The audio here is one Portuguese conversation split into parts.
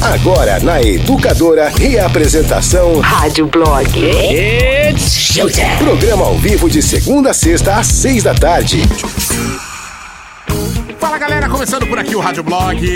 Agora na Educadora, reapresentação Rádio Blog. It's showtime. Programa ao vivo de segunda a sexta às seis da tarde. Fala galera, começando por aqui o Rádio Blog.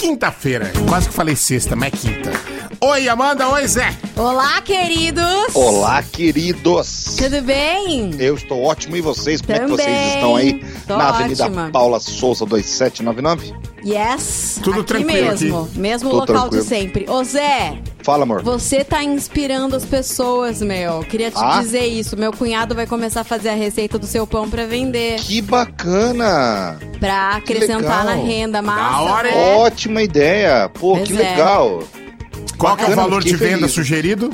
Quinta-feira, quase que falei sexta, mas é quinta. Oi Amanda, oi Zé. Olá, queridos. Olá, queridos. Tudo bem? Eu estou ótimo e vocês? Como Também. é que vocês estão aí? Tô na Avenida ótima. Paula Souza 2799? Yes. Tudo aqui tranquilo mesmo. aqui. Mesmo Tudo local tranquilo. de sempre. Ô Zé, Fala, amor. você tá inspirando as pessoas, meu. Queria te Ah? dizer isso. Meu cunhado vai começar a fazer a receita do seu pão pra vender. Que bacana! Pra acrescentar na renda. Massa, Da hora, né? Ótima ideia! Pô, Pois que é. legal! Qual que é o valor de venda feliz. sugerido?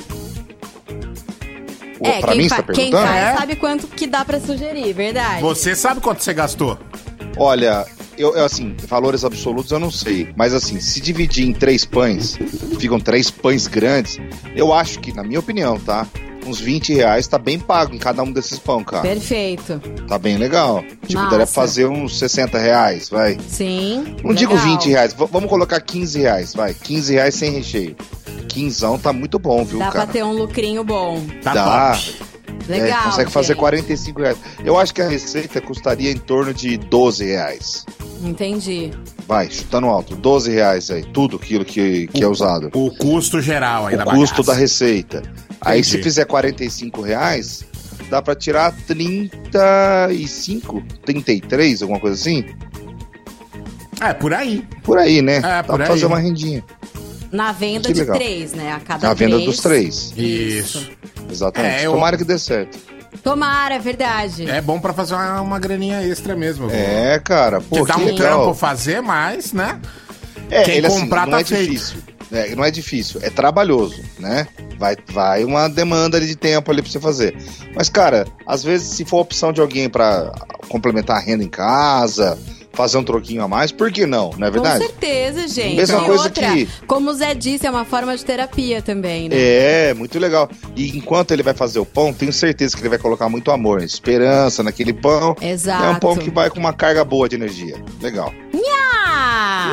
É, pra quem, mim, fa- tá quem faz É? sabe quanto que dá pra sugerir, verdade? Você sabe quanto você gastou? Olha, eu, eu, assim, valores absolutos eu não sei. Mas assim, se dividir em três pães, ficam três pães grandes, eu acho que, na minha opinião, tá? Uns 20 reais tá bem pago em cada um desses pão, cara. Perfeito. Tá bem legal. Tipo, Massa. daria pra fazer uns 60 reais, vai. Sim. Não digo legal. 20 reais, vamos colocar 15 reais, vai. 15 reais sem recheio. Quinzão tá muito bom, viu, Dá cara? pra ter um lucrinho bom. Tá Dá. top. Legal. É, consegue fazer gente. 45 reais. Eu acho que a receita custaria em torno de 12 reais. Entendi. Vai, chutando alto. 12 reais aí. Tudo aquilo que, que é usado. O custo geral aí O da custo da bagaça. receita. Aí se Entendi. fizer 45 reais, dá pra tirar 35, 33, alguma coisa assim? É, por aí. Por aí, né? É, dá por pra aí. fazer uma rendinha. Na venda de três, né? A cada Na venda três. dos três. Isso. Exatamente. É, eu- Tomara que dê certo. Tomara, é verdade. É bom pra fazer uma, uma graninha extra mesmo. É, cara. Pô, que dá um legal. trampo fazer, mas, né? É, Quem ele, assim, comprar não tá é feito. difícil. É, não é difícil, é trabalhoso, né? Vai, vai uma demanda ali de tempo ali pra você fazer. Mas, cara, às vezes, se for opção de alguém pra complementar a renda em casa, fazer um troquinho a mais, por que não? Não é Com verdade? certeza, gente. Mesma e coisa outra, que- como o Zé disse, é uma forma de terapia também, né? É, muito legal. E enquanto ele vai fazer o pão, tenho certeza que ele vai colocar muito amor, esperança naquele pão. Exato. É um pão que vai com uma carga boa de energia. Legal. Ah!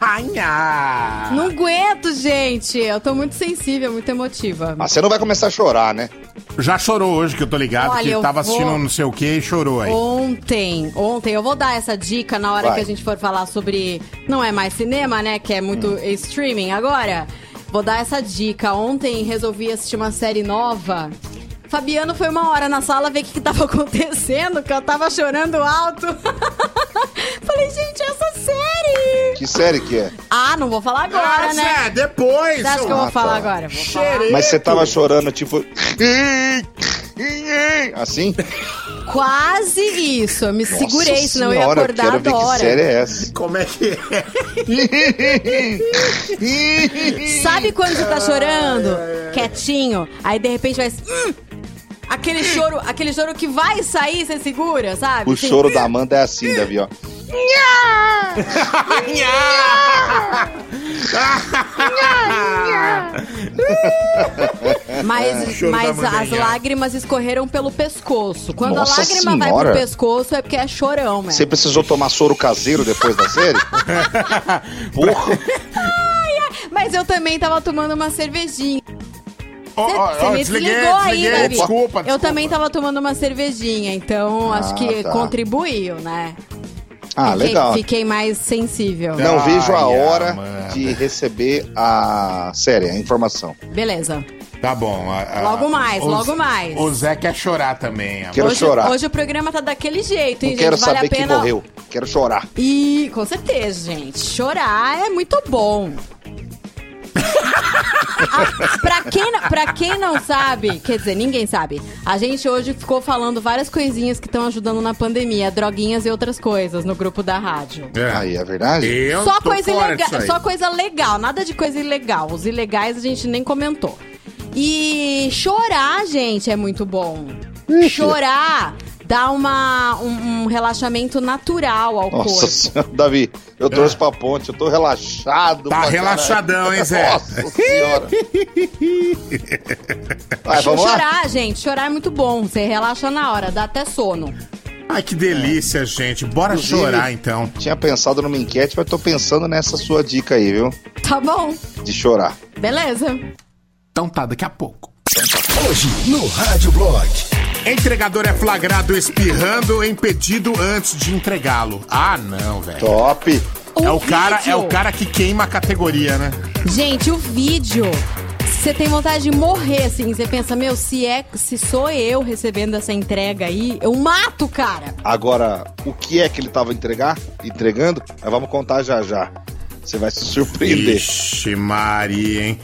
Anha! Não aguento, gente. Eu tô muito sensível, muito emotiva. Ah, você não vai começar a chorar, né? Já chorou hoje, que eu tô ligado, Olha, que tava vou- assistindo não sei o que e chorou aí. Ontem, ontem, eu vou dar essa dica na hora Vai. que a gente for falar sobre. Não é mais cinema, né? Que é muito Hum. streaming agora. Vou dar essa dica. Ontem resolvi assistir uma série nova. Fabiano foi uma hora na sala ver o que, que tava acontecendo, que eu tava chorando alto. Falei, gente, essa série! Que série que é? Ah, não vou falar agora, ah, né? Zé, depois! Você acha que eu Ah, vou falar tá. agora? Vou falar. Mas você tava chorando, tipo. Assim? Quase isso. Eu me Nossa segurei, senão eu ia senhora, acordar quero ver agora. que série é essa. Como é que é? Sabe quando você tá chorando? Quietinho. Aí de repente vai. Hum! aquele choro, aquele choro que vai sair, você segura, sabe? O Assim, choro da Amanda é assim, Davi, ó. Mas, da mas as lágrimas escorreram pelo pescoço. Quando Nossa a lágrima vai Senhora. pro pescoço é porque é chorão, mesmo. Você precisou tomar soro caseiro depois da série? Porra! Mas eu também tava tomando uma cervejinha. Ó, ó, Você ó, me desliguei, desligou aí, desliguei. Davi. Desculpa, Eu desculpa. também tava tomando uma cervejinha, então acho que tá. contribuiu, né? Ah, Fiquei- legal. Fiquei mais sensível. Não vejo a hora de receber a série, a informação. Beleza. Tá bom. a- a- Logo mais, o- logo mais. O Zé quer chorar também. amor. Quero hoje, chorar. hoje o programa tá daquele jeito, hein, Não quero gente? Vale saber a quem pena. morreu. Quero chorar. E com certeza, gente. Chorar é muito bom. Pra, quem, não- pra quem não sabe, quer dizer, ninguém sabe, a gente hoje ficou falando várias coisinhas que estão ajudando na pandemia, droguinhas e outras coisas no grupo da rádio. É. Aí, é verdade? Eu Só coisa, ilega- só coisa legal, nada de coisa ilegal. Os ilegais a gente nem comentou. E chorar, gente, é muito bom. Chorar dá uma, um, um relaxamento natural ao Nossa corpo. senhora, Davi, eu torço pra ponte, eu tô relaxado. Tá relaxadão, caralho. hein, Zé? Nossa senhora. Vai, vamos lá? chorar, gente, chorar é muito bom. Você relaxa na hora, dá até sono. Ai, que delícia, gente. Bora Inclusive- chorar, então. Tinha pensado numa enquete, mas tô pensando nessa sua dica aí, viu? Tá bom. De chorar. Beleza. Então tá, daqui a pouco. Hoje no Rádio Blog. Entregador é flagrado espirrando em pedido antes de entregá-lo. Ah, não, velho. Top. É o cara, é vídeo. o cara que queima a categoria, né? Gente, o vídeo. Você tem vontade de morrer, assim. Você pensa, meu, se é, se sou eu recebendo essa entrega aí, eu mato o cara. Agora, o que é que ele tava entregar, entregando? Nós vamos contar já já. Você vai se surpreender. Ixi, Maria, hein?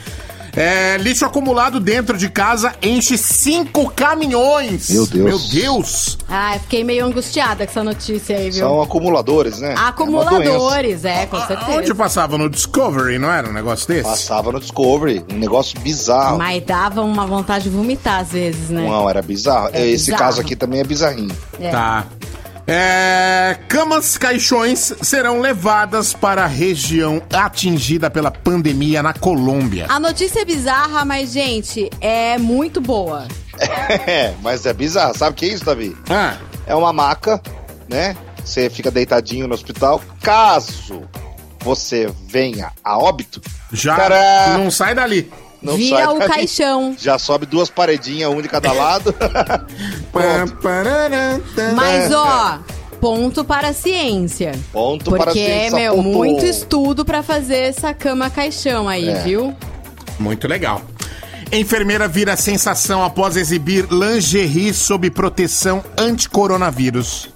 É, lixo acumulado dentro de casa enche cinco caminhões. Meu Deus. Meu Deus. Ah, eu fiquei meio angustiada com essa notícia aí, viu? São acumuladores, né? É. Acumuladores, é, com certeza. Onde passava? No Discovery, não era um negócio desse? Passava no Discovery, um negócio bizarro. Mas dava uma vontade de vomitar às vezes, né? Não, era bizarro. É Esse bizarro. caso aqui também é bizarrinho. É. Tá. É, camas caixões serão levadas para a região atingida pela pandemia na Colômbia. A notícia é bizarra, mas, gente, é muito boa. É, mas é bizarro. Sabe o que é isso, Davi? Ah, É uma maca, né? Você fica deitadinho no hospital. Caso você venha a óbito, já Tcharam! não sai dali. Não Vira o dali. caixão. Já sobe duas paredinhas, um de cada lado. Mas, ó, ponto para a ciência. Ponto para a Porque, ciência, meu, ponto. muito estudo pra fazer essa cama caixão aí, É. viu? Muito legal. Enfermeira vira sensação após exibir lingerie sob proteção anti-coronavírus.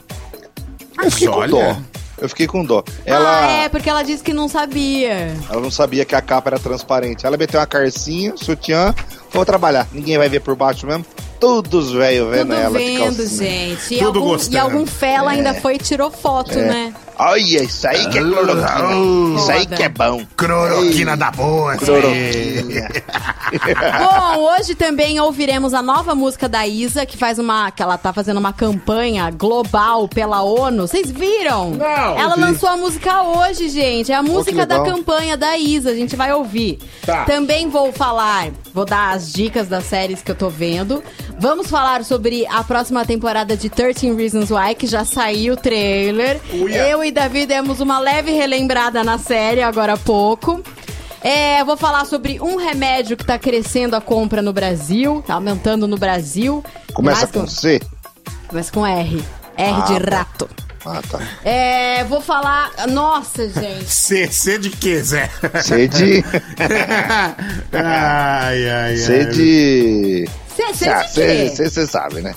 Com Olha. Eu fiquei com dó. Ela, Ah, é, porque ela disse que não sabia. ela não sabia que a capa era transparente. Ela meteu uma carcinha, sutiã, vou trabalhar. Ninguém vai ver por baixo mesmo. Todos velho vendo Tudo ela de vendo, calcinha. gente. E Tudo algum, gostando. e algum fela ainda foi e tirou foto, É. né? Olha, isso aí que é cloroquina. Isso aí que é bom. Cloroquina da boa, Cloroquina. Bom, hoje também ouviremos a nova música da Isa, que faz uma. que ela tá fazendo uma campanha global pela ONU. Vocês viram? Não, Ela vi. lançou a música hoje, gente. É a música da legal. campanha da Isa. A gente vai ouvir. Tá. Também vou falar, vou dar as dicas das séries que eu tô vendo. Vamos falar sobre a próxima temporada de 13 Reasons Why, que já saiu o trailer. Uia. Eu e Davi demos uma leve relembrada na série agora há pouco. É, vou falar sobre um remédio que tá crescendo a compra no Brasil, tá aumentando no Brasil. Começa com C. Começa com R. R Ah, de tá. rato. Ah, tá. É, vou falar. Nossa, gente. C, C de quê, Zé? C de. ai, ai, C ai. de. Você você Ah, de quê? C você sabe, né?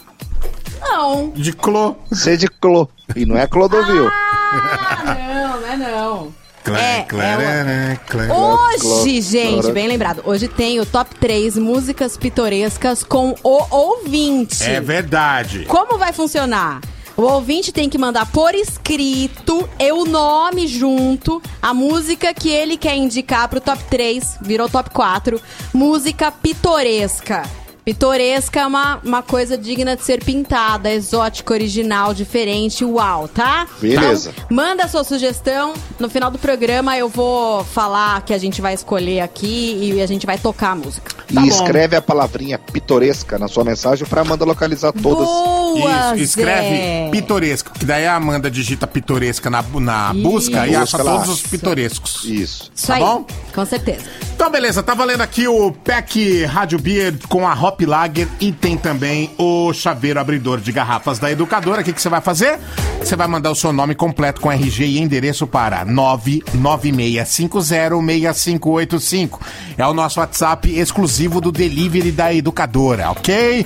Não. De clô. C de clô. E não é clodovil. Ah, não, não é não. Clã, É, clã, é clã. Hoje, gente, bem lembrado. Hoje tem o top 3 músicas pitorescas com o ouvinte. É verdade. Como vai funcionar? O ouvinte tem que mandar por escrito e o nome junto, a música que ele quer indicar pro top 3, virou top 4, música pitoresca. Pitoresca é uma, uma coisa digna de ser pintada, exótica, original, diferente, uau, tá? Beleza. Então, manda a sua sugestão. No final do programa eu vou falar que a gente vai escolher aqui e a gente vai tocar a música. Tá e bom? escreve a palavrinha pitoresca na sua mensagem pra Amanda localizar todas. Boa, Isso, escreve Zé. pitoresco, que daí a Amanda digita pitoresca na, na busca e acha todos os pitorescos. Isso. Isso Tá aí, bom? com certeza. Então, beleza, tá valendo aqui o Pack Rádio Beer com a Hop Lager e tem também o chaveiro abridor de garrafas da educadora. O que que você vai fazer? Você vai mandar o seu nome completo com RG e endereço para 996506585. É o nosso WhatsApp exclusivo do delivery da educadora, ok?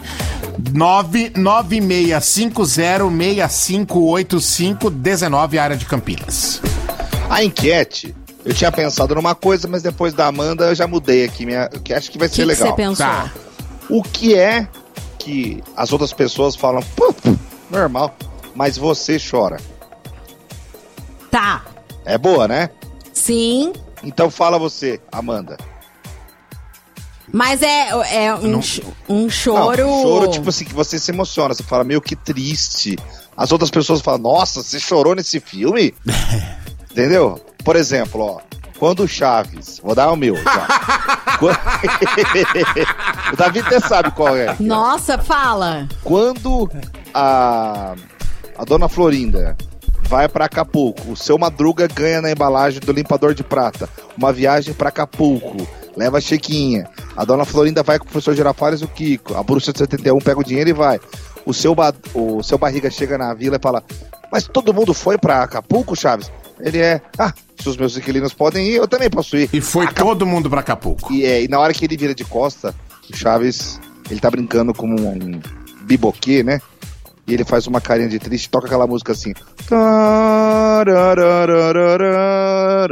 996506585 19 área de Campinas. A enquete, eu tinha pensado numa coisa, mas depois da Amanda eu já mudei aqui, minha, que acho que vai ser que que você legal. pensou? Tá. O que é que as outras pessoas falam, "Pô, normal, mas você chora? Tá. É boa, né? Sim, Então fala você, Amanda. mas é, é um, ch- um choro. Não, choro, tipo assim, que você se emociona. Você fala, meu, que triste. As outras pessoas falam, nossa, você chorou nesse filme? Entendeu? Por exemplo, ó. Quando o Chaves, vou dar o meu já. Quando- o Davi até sabe qual é. Nossa, fala. Quando a a dona Florinda vai pra Acapulco. O seu Madruga ganha na embalagem do limpador de prata uma viagem pra Acapulco. Leva a chequinha. A dona Florinda vai com o professor Girafales e o Kiko. A bruxa de 71 pega o dinheiro e vai. O seu, ba- o seu barriga chega na vila e fala: Mas todo mundo foi pra Acapulco, Chaves? Ele é. Ah, se os meus inquilinos podem ir, eu também posso ir. E foi todo mundo pra Acapulco. E, é, e na hora que ele vira de costa, o Chaves, ele tá brincando como um biboquê, né? E ele faz uma carinha de triste, toca aquela música assim.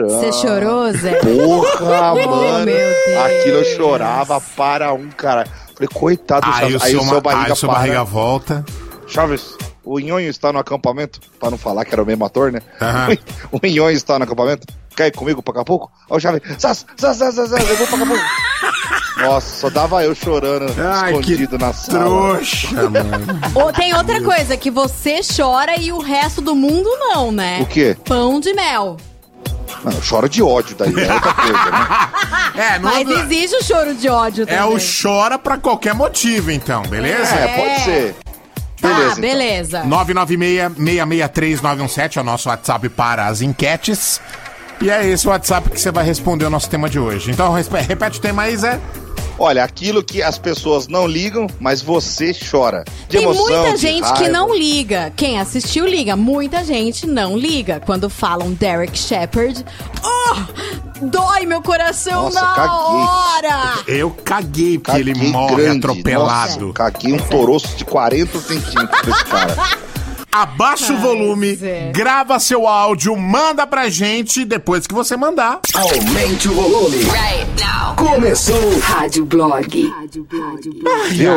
Você chorou, Zé? Porra, Oh, mano. meu Deus. Aquilo eu chorava para um cara. Falei, coitado do Aí Chaves. o seu, ma- aí o seu para. barriga volta. Chaves, o Nhonho está no acampamento? Pra não falar que era o mesmo ator, né? Aham. O Nhonho está no acampamento? Quer ir comigo pra Acapulco? Ó, o zaz, zaz, zaz, zaz, zaz, eu vou pra Acapulco. Nossa, só dava eu chorando, Ai, que escondido na sala. trouxa, mano. Ou tem outra coisa, que você chora e o resto do mundo não, né? O quê? Pão de mel. Não, eu choro de ódio daí, é outra coisa, né? É, não Mas existe o choro de ódio também. é o chora pra qualquer motivo, então, beleza? É, pode ser. Beleza, Tá, então. beleza. 996-663-917 é o nosso WhatsApp para as enquetes. E é esse o WhatsApp que você vai responder o nosso tema de hoje. Então, repete o tema aí, Zé. Olha, aquilo que as pessoas não ligam, mas você chora. De Tem emoção, muita de gente que não liga. Quem assistiu liga. Muita gente não liga. Quando falam Derek Shepard, oh, dói meu coração Nossa, na caguei. hora. Eu caguei porque ele Caguei morre grande. atropelado. Nossa, caguei um toroço de 40 centímetros desse cara. Abaixa o volume, Zé. grava seu áudio, manda pra gente. Depois que você mandar, Aumente o volume. Começou. Rádio Blog. Viu?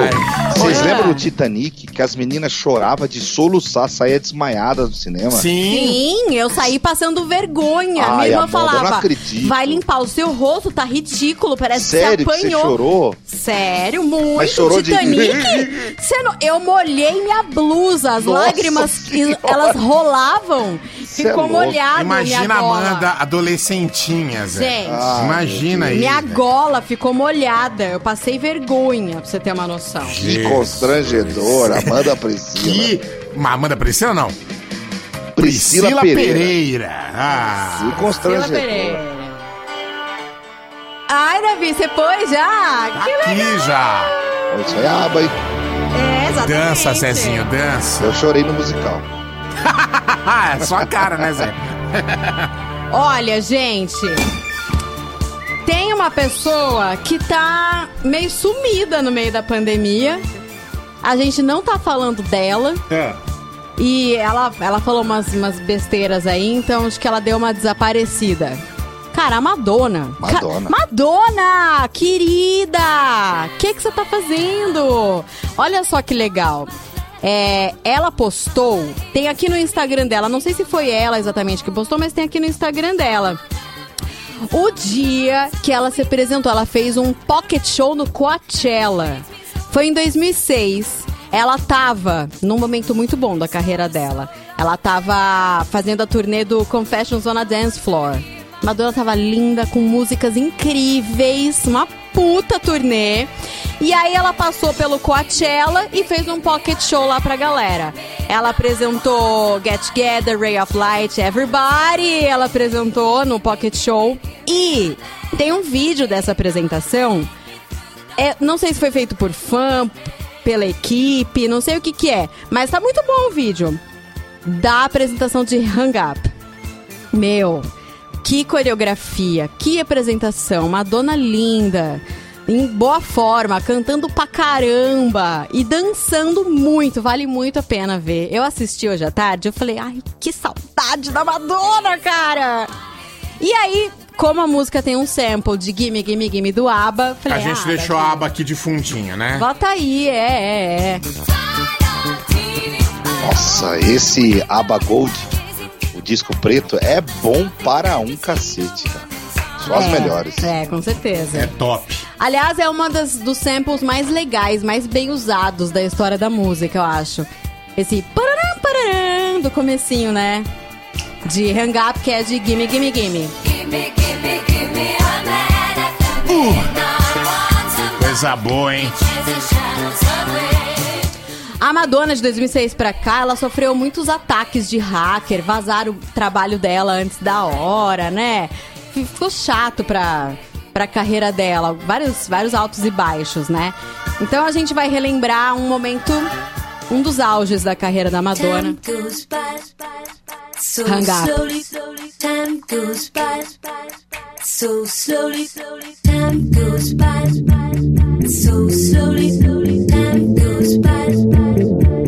Vocês Olha. lembram do Titanic? Que as meninas choravam de soluçar, saía desmaiadas do cinema? sim. Sim, eu saí passando vergonha. Ai, Minha irmã não falava: acredito. vai limpar o seu rosto, tá ridículo, parece Sério que que você você apanhou. chorou? Sério, muito. Mas chorou de- Titanic? Você não- Eu molhei minha blusa, as Nossa lágrimas, Senhora. elas rolavam. Cê é Ficou molhada Imagina a. Amanda adolescentinha, Zé. Gente, Ah, Imagina aí. minha Zé. gola ficou molhada. Eu passei vergonha, pra você ter uma noção. Que Jesus. constrangedor, Amanda Priscila. Que. Amanda Priscila não? Priscila, Pereira. Ah. Que Priscila constrangedor. Pereira. Ai, Davi, você pôs já? Que legal. Aqui já. Isso aí é aba, hein? Exatamente. Dança, Zezinho, dança. Eu chorei no musical. Ah, é só a cara, né, Zé? Olha, gente. Tem uma pessoa que tá meio sumida no meio da pandemia. A gente não tá falando dela. É. E ela, ela falou umas, umas besteiras aí, então acho que ela deu uma desaparecida. Cara, a Madonna. Madonna. Ca- Madonna, querida! O que que você tá fazendo? Olha só que legal. É, ela postou, tem aqui no Instagram dela, não sei se foi ela exatamente que postou, mas tem aqui no Instagram dela. O dia que ela se apresentou, ela fez um pocket show no Coachella. Foi em 2006. Ela tava num momento muito bom da carreira dela. Ela tava fazendo a turnê do Confessions on a Dance Floor. Madonna tava linda, com músicas incríveis, uma puta turnê. E aí ela passou pelo Coachella e fez um pocket show lá pra galera. Ela apresentou Get Together, Ray of Light, Everybody. Ela apresentou no pocket show. E tem um vídeo dessa apresentação. É, não sei se foi feito por fã, pela equipe, não sei o que que é. Mas tá muito bom o vídeo. Da apresentação de Hang Up. Meu, que coreografia, que apresentação, Madonna linda, em boa forma, cantando pra caramba e dançando muito, vale muito a pena ver. Eu assisti hoje à tarde, eu falei, ai, que saudade da Madonna, cara! E aí, como a música tem um sample de Gimme, Gimme, Gimme do ABBA, A falei, gente ah, deixou a aba aqui de fundinho, né? Bota aí, é, é, é. Nossa, esse Aba Gold, disco preto, é bom para um cacete, cara. Só as É, melhores. É, com certeza. É top. Aliás, é uma das, dos samples mais legais, mais bem usados da história da música, eu acho. Esse pararam, pararam do comecinho, né? De Hang Up, que é de Gimme, Gimme, Gimme. Coisa boa, hein? A Madonna de 2006 pra cá, ela sofreu muitos ataques de hacker, vazaram o trabalho dela antes da hora, né? Ficou chato pra, pra carreira dela, vários, vários altos e baixos, né? Então a gente vai relembrar um momento, um dos auges da carreira da Madonna. Hang up.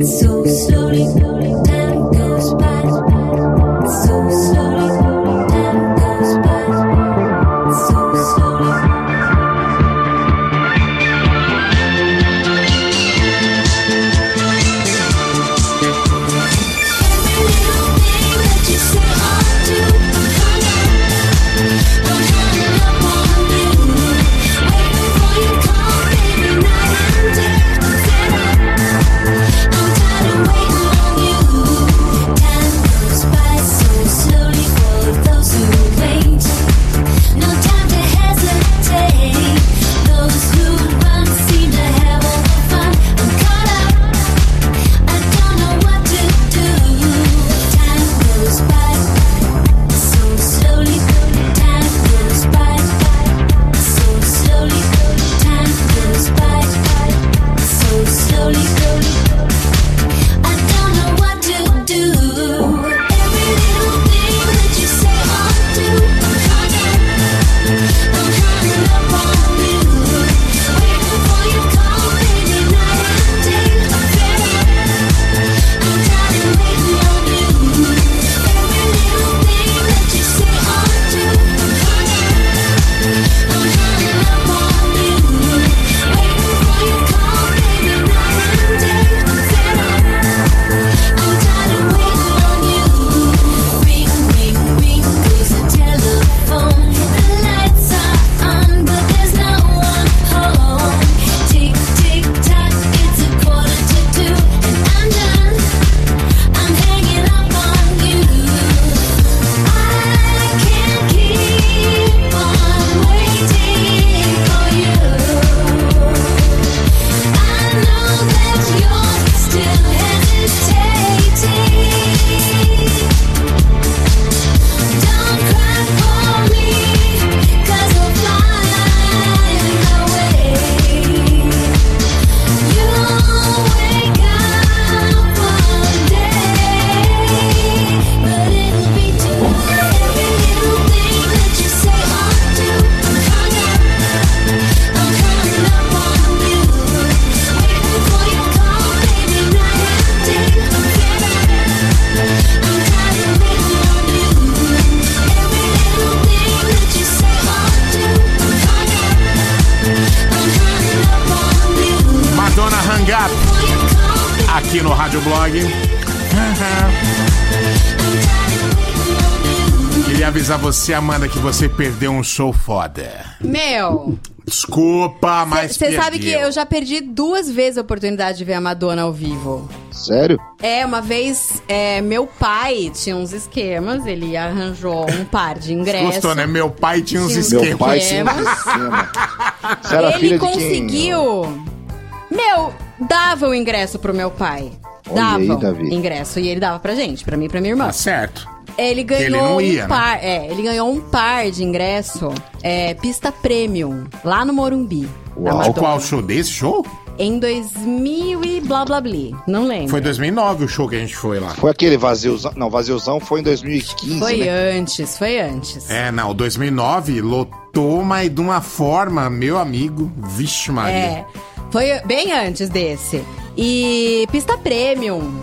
So slowly. Você, Amanda, que você perdeu um show foda. Meu, Desculpa, mas você sabe que eu já perdi duas vezes a oportunidade de ver a Madonna ao vivo. Sério? É, uma vez, é, meu pai tinha uns esquemas, ele arranjou um par de ingressos. Gostou, né? Meu pai tinha uns Tinha uns Meu esquemas. pai tinha um Esquemas. ele filha de quem? conseguiu. Meu, dava o ingresso pro meu pai. Olha Dava aí, o Davi. ingresso. E ele dava pra gente, pra mim e pra minha irmã. Tá certo. Ele ganhou Ele ia, né? um par. É, ele ganhou um par de ingresso. É, pista premium, lá no Morumbi. Uau. O qual show desse show? Em 2000 e blá blá blá. Não lembro. Foi 2009 o show que a gente foi lá. Foi aquele vaziozão. Não, vaziozão foi em 2015, Foi né? antes, foi antes. É, não, 2009 lotou, mas de uma forma, meu amigo, vixe Maria. É, foi bem antes desse. E pista premium.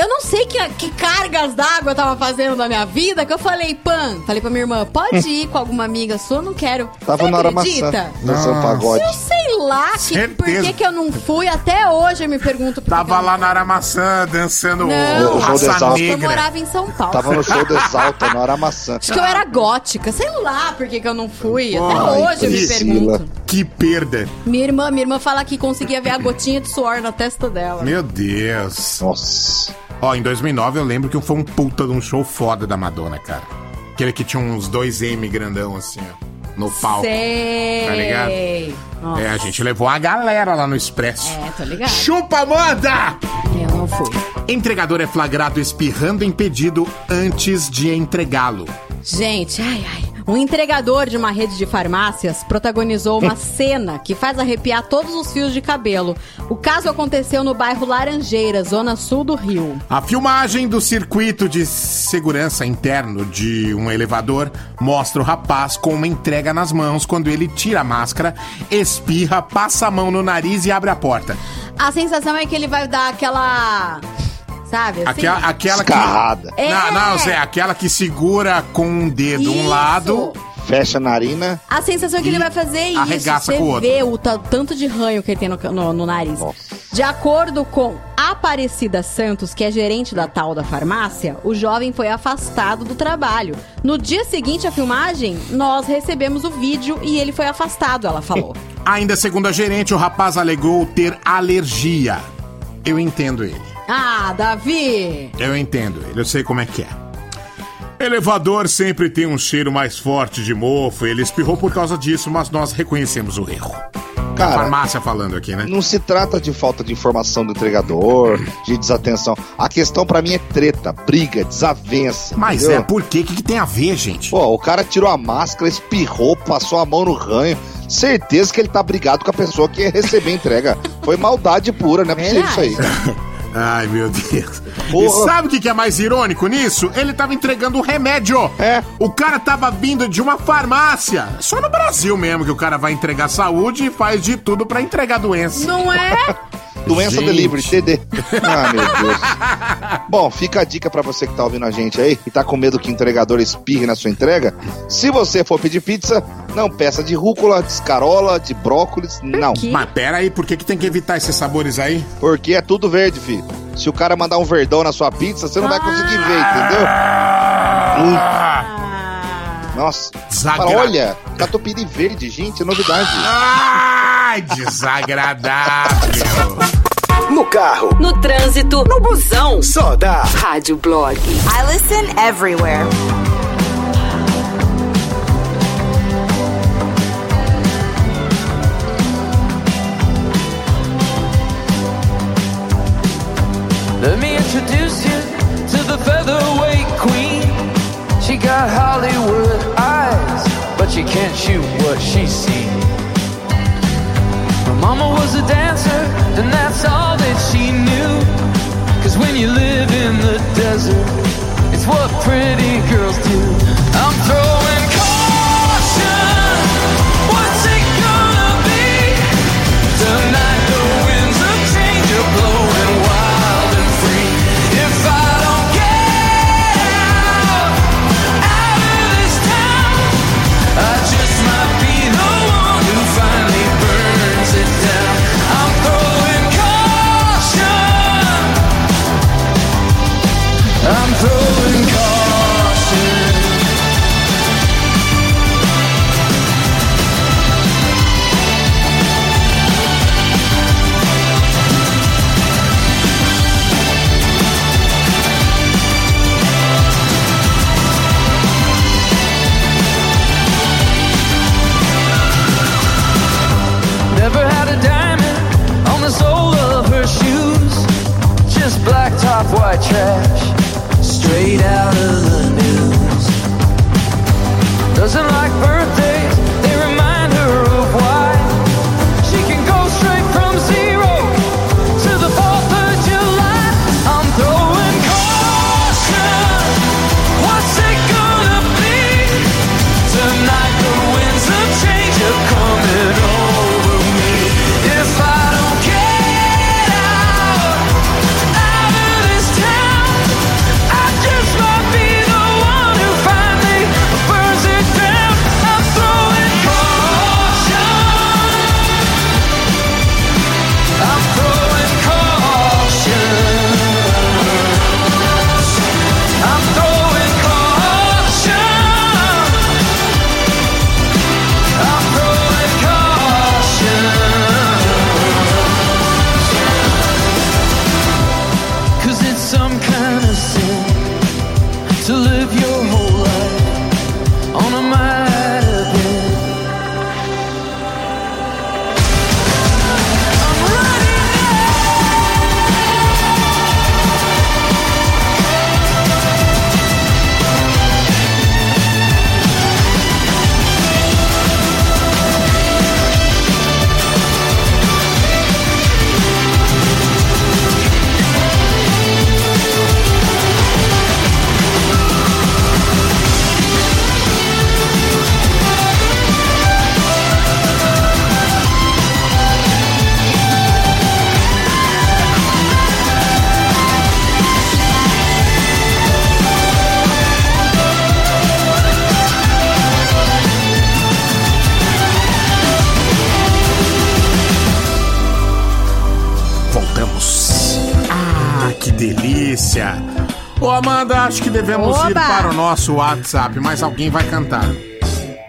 Eu não sei que, que cargas d'água eu tava fazendo na minha vida que eu falei, Pan, falei pra minha irmã, pode ir com alguma amiga sua, eu não quero. Tava Você na acredita? maçã. Dançando pagode. Eu sei lá que, por que, que eu não fui. Até hoje eu me pergunto por Tava lá na Aramaçã dançando Não. O show Raça dessa- Eu Negra. morava em São Paulo. Tava no show do Exalta, na hora maçã. Acho que eu era gótica. Sei lá por que, que eu não fui. Até Ai, hoje eu me pergunto. Que perda. Minha irmã, minha irmã fala que conseguia ver a gotinha de suor na testa dela. Meu Deus. Nossa. Ó, em 2009 eu lembro que foi um puta de um show foda da Madonna, cara. Aquele que tinha uns 2M grandão assim, ó. no palco. Sei. Tá ligado? Nossa. É, a gente levou a galera lá no Expresso. É, tô ligado. Chupa, Amanda! Eu não fui. Entregador é flagrado espirrando em pedido antes de entregá-lo. Gente, ai, ai. Um entregador de uma rede de farmácias protagonizou uma cena que faz arrepiar todos os fios de cabelo. O caso aconteceu no bairro Laranjeira, zona sul do Rio. A filmagem do circuito de segurança interno de um elevador mostra o rapaz com uma entrega nas mãos quando ele tira a máscara, espirra, passa a mão no nariz e abre a porta. A sensação é que ele vai dar aquela. Sabe? Assim? Aquela, aquela que. Escarrada. É. Não, não, Zé, aquela que segura com um dedo um Isso. lado. Fecha a narina. A sensação é que ele vai fazer isso. arregaça Você com o outro. vê o ta- tanto de ranho que ele tem no, no- no nariz. Nossa. De acordo com Aparecida Santos, que é gerente da tal da farmácia, o jovem foi afastado do trabalho. No dia seguinte à filmagem, nós recebemos o vídeo e ele foi afastado, ela falou. Ainda segundo a gerente, o rapaz alegou ter alergia. Eu entendo ele. Ah, Davi! Eu entendo ele, eu sei como é que é. Elevador sempre tem um cheiro mais forte de mofo. Ele espirrou por causa disso, mas nós reconhecemos o erro. Cara, Farmácia falando aqui, né? não se trata de falta de informação do entregador, de desatenção. A questão pra mim é treta, briga, desavença. Mas entendeu? é por quê? O que, que tem a ver, gente? Pô, o cara tirou a máscara, espirrou, passou a mão no ranho. Certeza que ele tá brigado com a pessoa que ia receber a entrega. Foi maldade pura, não é possível isso aí. Ai, meu Deus. E Porra. sabe o que é mais irônico nisso? Ele tava entregando um remédio. É. O cara tava vindo de uma farmácia. Só no Brasil mesmo que o cara vai entregar saúde e faz de tudo pra entregar doença. Não é? Doença Gente. Delivery, TD. Ah, meu Deus. Bom, fica a dica pra você que tá ouvindo a gente aí e tá com medo que o entregador espirre na sua entrega. Se você for pedir pizza, não peça de rúcula, de escarola, de brócolis, não. Mas pera aí, por que, que tem que evitar esses sabores aí? Porque é tudo verde, filho. Se o cara mandar um verdão na sua pizza, você não vai conseguir ver, entendeu? Hum, Ah, nossa. Desagra- Fala, olha, catupiry verde, gente, é novidade. Desagradável. No carro, No trânsito, no busão. só dá. Rádio Blog. I listen everywhere. Let me introduce you to the featherweight queen. She got Hollywood eyes, but she can't shoot what she's seen. Mama was a dancer, and that's all that she knew. Cause when you live in the desert, it's what pretty girls do. I'm throwing trash, nosso WhatsApp, mas alguém vai cantar.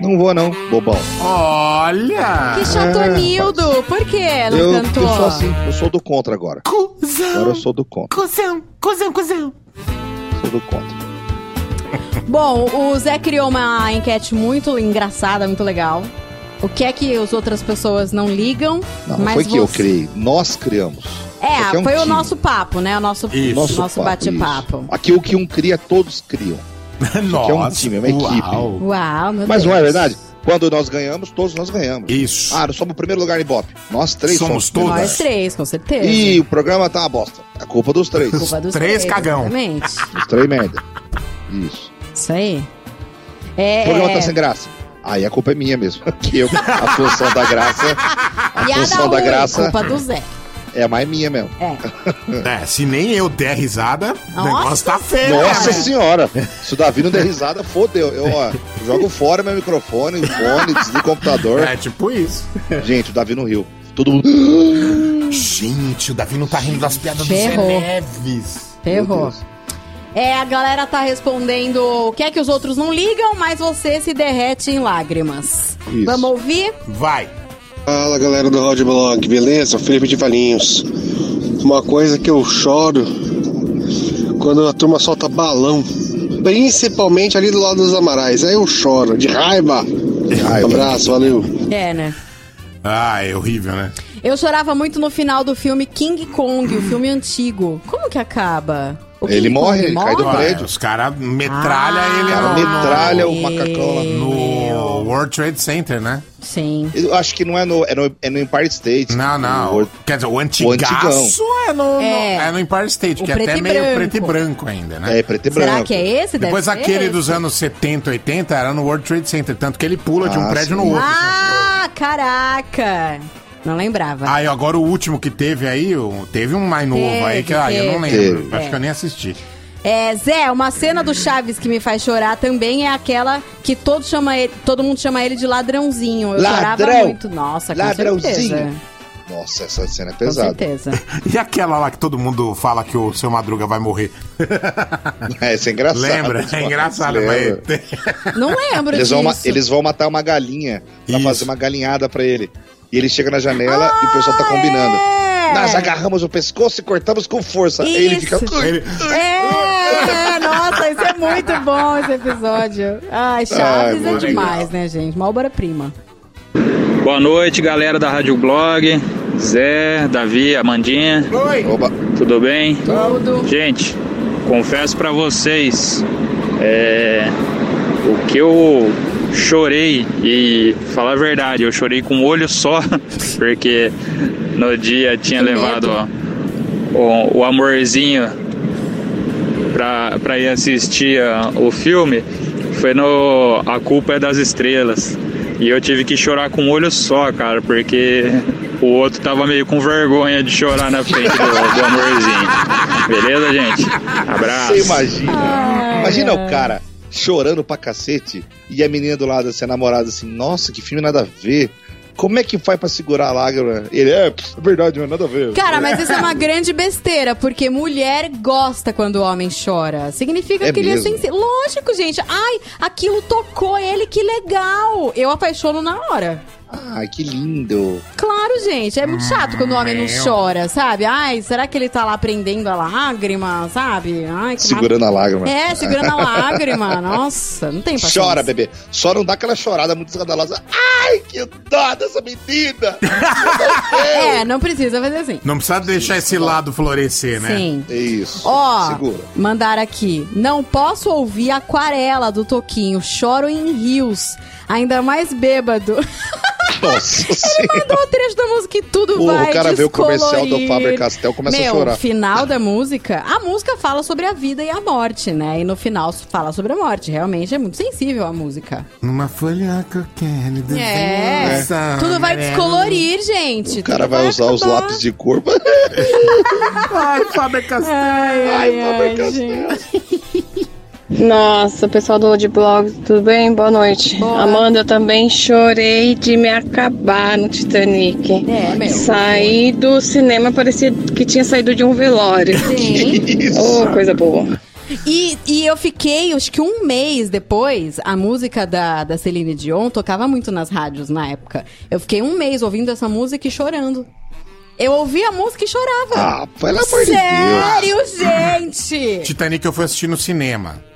Não vou, não, bobão. Olha! Que chatonildo. Por que não Eu, eu cantou? sou assim, eu sou do contra agora. Agora Cusão, eu sou do contra. cuzão, cuzão, cuzão. Sou do contra. Bom, o Zé criou uma enquete muito engraçada, muito legal. O que é que as outras pessoas não ligam, Não, não mas foi que eu você- criei, nós criamos. É, é um foi o time. nosso papo, né? O nosso, Isso. nosso, papo, bate-papo. Aqui o que um cria, todos criam. Nossa, é um time, é uma equipe. uau. Uau, meu Mas Deus. não é verdade? Quando nós ganhamos, todos nós ganhamos. Isso. Ah, nós somos o primeiro lugar em Ibope. Nós três Somos somos. todos. Nós três, com certeza. E o programa tá uma bosta. É culpa dos três. Culpa dos Três cagão. Exatamente. Os três merda. Isso. Isso aí. É, O programa é. tá sem graça. Aí a culpa é minha mesmo. Que eu, a função da graça. A função da graça Culpa do Zé. É mais minha mesmo. É. É, se nem eu der risada, o negócio tá feio. Nossa né? senhora! Se o Davi não der risada, fodeu. Eu, ó, jogo fora meu microfone, o fone, desligo o computador. É tipo isso. Gente, o Davi não riu. Todo mundo. Gente, o Davi não tá rindo das piadas do Zé Ferrou. Neves. Ferrou. É, a galera tá respondendo o que é que os outros não ligam, mas você se derrete em lágrimas. Isso. Vamos ouvir? Vai. Fala galera do Road Blog, beleza? Felipe de Valinhos. Uma coisa que eu choro quando a turma solta balão, principalmente ali do lado dos Amarais. Aí eu choro, de raiva. raiva. Abraço, valeu. É, né? Ah, é horrível, né? Eu chorava muito no final do filme King Kong, o filme antigo. Como que acaba? O Ele morre, ele cai do Ah, prédio. Os caras metralham Ah, ele cara metralha o macacão lá. no World Trade Center, né? Sim. Eu acho que não é no, é no, é no Empire State. Não, não. O- Quer dizer, o antigaço é no, no- É. é. no Empire State, O que é até e meio branco. preto e branco ainda, né? É, preto e branco. Será que é esse? Deve Depois ser aquele esse. dos anos 70, 80 era no World Trade Center, tanto que ele pula de um Ah, prédio sim. no outro. Ah, caraca! Não lembrava. Aí agora o último que teve aí, o- teve um mais novo Teve, aí que ah, eu não lembro. Teve. Acho É. que eu nem assisti. É, Zé, uma cena do Chaves que me faz chorar também é aquela que todo, chama ele, todo mundo chama ele de ladrãozinho. Eu chorava Ladrão. muito. Nossa, com Ladrãozinho. certeza. Nossa, essa cena é Com pesada. certeza. E aquela lá que todo mundo fala que o seu Madruga vai morrer? É, isso é engraçado. Lembra? É engraçado, Lembra. mas... Não lembro Eles disso. vão, eles vão matar uma galinha pra Isso. fazer uma galinhada pra ele. E ele chega na janela e o pessoal tá combinando. é. Nós agarramos o pescoço e cortamos com força. Aí ele fica. Isso. Ele- isso é muito bom esse episódio. Ai, Chaves Ai, é demais, né, gente? Uma obra-prima. Boa noite, galera da Rádio Blog. Zé, Davi, Amandinha, Oi! Oba, tudo bem? Tudo. Gente, confesso pra vocês, é, o que eu chorei e falar a verdade, eu chorei com um olho só, porque no dia tinha Que levado ó, o, o amorzinho pra ir assistir ó, o filme, foi no A Culpa é das Estrelas. E eu tive que chorar com um olho só, cara, porque o outro tava meio com vergonha de chorar na frente do, do amorzinho. Beleza, gente? Abraço. você imagina. imagina o cara chorando pra cacete e a menina do lado, assim, a namorada, assim, nossa, que filme nada a ver. Como é que faz pra segurar a lágrima? Ele, é, é verdade, não é nada a ver. Cara, mas isso é uma grande besteira, porque mulher gosta quando o homem chora. Significa É que ele é mesmo? sensível. Lógico, gente. Ai, aquilo tocou ele, que legal. Eu apaixono na hora. Ai, que lindo. Claro, gente. É muito chato quando o homem não Meu. chora, sabe? Ai, será que ele tá lá prendendo a lágrima, sabe? Ai, que Segurando a lágrima. É, segurando a lágrima. Nossa, não tem paciência. Chora, bebê. Só não dá aquela chorada muito escandalosa. Ai, que dó dessa menina. É, não precisa fazer assim. Não precisa deixar esse lado florescer, né? Sim. É isso. Ó, Segura. mandaram aqui. Não posso ouvir Aquarela do Toquinho. Choro em rios. Ainda mais bêbado. Nossa senhora. Mandou o trecho da música e tudo O vai cara vê o comercial do. Faber Castell, começa a Meu, chorar. final da música, a música fala sobre a vida e a morte, né? E no final fala sobre a morte. Realmente é muito sensível a música. Numa folha qualquer, ele desenha É. essa Tudo vai descolorir, gente. O cara Tudo vai usar os lápis de cor. Ai, Faber Castell. Ai, ai, Ai, Faber Castell. Nossa, pessoal do Blog, tudo bem? Boa noite. Boa. Amanda, eu também chorei de me acabar no Titanic. É, meu. Saí do cinema, parecia que tinha saído de um velório. Sim. Oh, coisa boa. E, e eu fiquei, acho que um mês depois, a música da, da Celine Dion tocava muito nas rádios na época. Eu fiquei um mês ouvindo essa música e chorando. Eu ouvia a música e chorava. Ah, pelo amor de Sério, gente! Titanic eu fui assistir no cinema.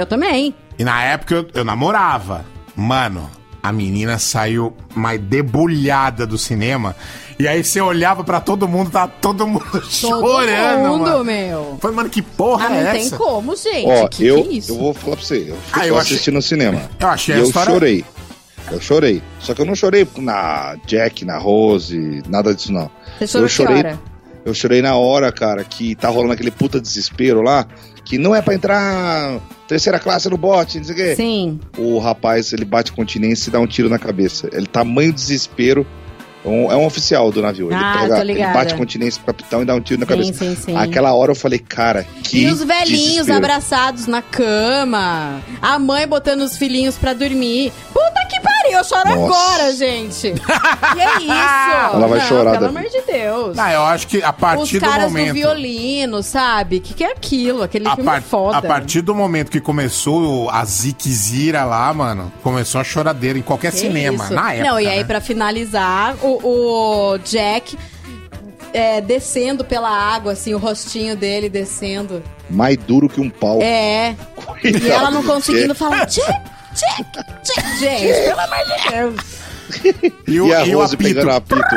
Eu também. E na época eu, eu namorava. Mano, a menina saiu mais debulhada do cinema. E aí você olhava pra todo mundo, tava todo mundo Todo chorando, mundo, mano. meu. Foi, mano, que porra Ah, é não essa? tem como, gente. Ó, que eu, que é isso? eu vou falar pra você. Eu, Ah, eu assisti achei- no cinema. Eu achei E a eu história... chorei. Eu chorei. Só que eu não chorei na Jack, na Rose, nada disso não. Você chorou eu que chorei- hora? Eu chorei na hora, cara, que tá rolando aquele puta desespero lá, que não é pra entrar terceira classe no bote, não sei o quê. Sim. O rapaz, ele bate continência e dá um tiro na cabeça. Ele tamanho desespero. É um, é um oficial do navio. Ele, Ah, pega, tô ele bate continência pro capitão e dá um tiro na Sim, cabeça. sim, sim. Aquela hora eu falei, cara, que E os velhinhos desespero. abraçados na cama. A mãe botando os filhinhos pra dormir. Puta que pariu, eu choro Nossa. agora, gente. Que é isso? Ela vai Não, chorar, Pelo amor de Deus. Ah, eu acho que a partir Os do caras momento... do violino, sabe? O que, que é aquilo? Aquele A, filme par- é foda. a partir do momento que começou a Ziquezira lá, mano, começou a choradeira em qualquer Que cinema, isso? na época. Não, e aí né? pra finalizar, o, o Jack é, descendo pela água, assim, o rostinho dele descendo. Mais duro que um pau. É. Cuidado, E ela não conseguindo falar Jack, Jack, Jack. Gente, pelo amor de Deus. E o, E a e o Rose apito. pegando apito.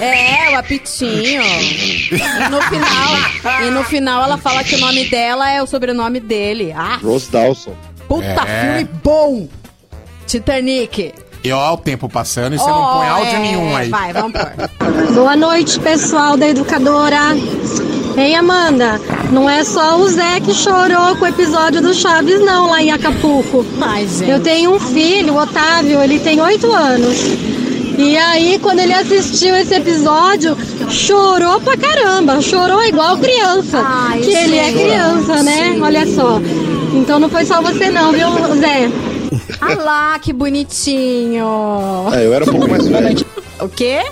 É, o apitinho. E no final, e no final ela fala que o nome dela é o sobrenome dele. Ah, Rose Dawson. puta É. filme bom. Titanic. E ó, o tempo passando e você não põe Oh, áudio é, nenhum aí. Vai, vamos pôr. Boa noite, pessoal da Educadora. Ei, Amanda, não é só o Zé que chorou com o episódio do Chaves, não, lá em Acapulco. Ai, gente. Eu tenho um filho, o Otávio, ele tem oito anos. E aí, quando ele assistiu esse episódio, chorou pra caramba. Chorou igual criança. Ai, que ele é criança, né? Olha só. Então não foi só você não, viu, Zé? Ah lá, que bonitinho. É, eu era um pouco mais velho. O quê?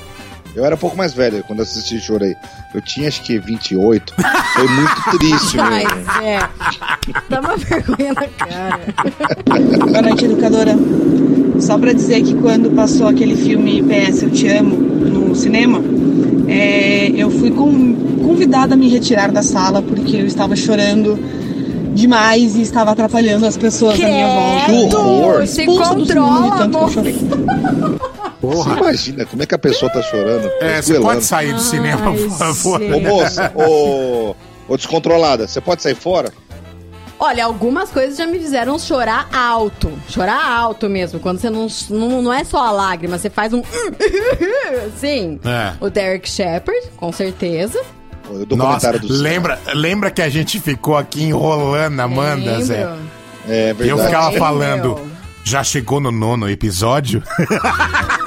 Eu era um pouco mais velho quando assisti e chorei. Eu tinha acho que 28. Foi muito triste, Ai, meu. Zé. Dá uma vergonha na cara. Boa noite, educadora. Só pra dizer que quando passou aquele filme PS Eu Te Amo no cinema, é, eu fui com- convidada a me retirar da sala porque eu estava chorando demais e estava atrapalhando as pessoas à minha volta. Que horror. Se do controla, tanto que eu amor. chorei. Você imagina como é que a pessoa tá chorando? É, você esgoelando. pode sair do cinema, por favor. Ô moça, ô, ô descontrolada, você pode sair fora? Olha, algumas coisas já me fizeram chorar alto. Chorar alto mesmo. Quando você não, não, não é só a lágrima, você faz um. Sim. É. O Derek Shepard, com certeza. O Nossa, do lembra, lembra que a gente ficou aqui enrolando a Amanda, Lembro. Zé? É E verdade. eu ficava Lembro. falando, já chegou no nono episódio?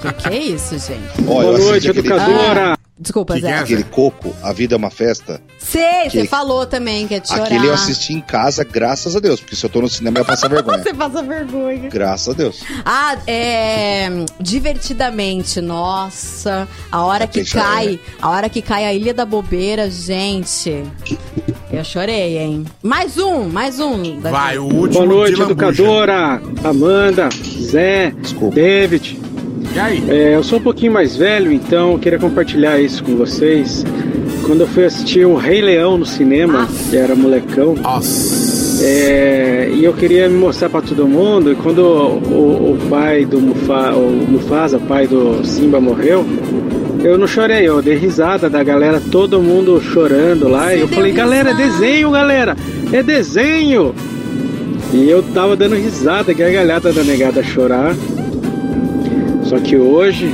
Que que é isso, gente? Ó, eu assisti aquele, Ah, desculpa, Que que Zé. é? aquele coco, A Vida é uma Festa. Sei, você falou também que é de chorar. Aquele eu assisti em casa, graças a Deus. Porque se eu tô no cinema, eu ia passar vergonha. Você passa vergonha. Graças a Deus. Ah, é. Divertidamente, nossa. A hora que cai. né? A hora que cai a Ilha da Bobeira, gente. Eu chorei, hein? Mais um, mais um. Davi. Vai, o último Boa noite, educadora, Amanda, Zé, Desculpa. David. E aí? É, eu sou um pouquinho mais velho, então eu queria compartilhar isso com vocês. Quando eu fui assistir o Rei Leão no cinema, que era molecão, Nossa. é, e eu queria me mostrar pra todo mundo. E quando o, o- pai do Mufa, o Mufasa, pai do Simba, morreu, eu não chorei, eu dei risada da galera, todo mundo chorando lá. Você e eu falei, galera, é risada? desenho, galera, é desenho. E eu tava dando risada, gargalhada da negada a chorar. Só que hoje,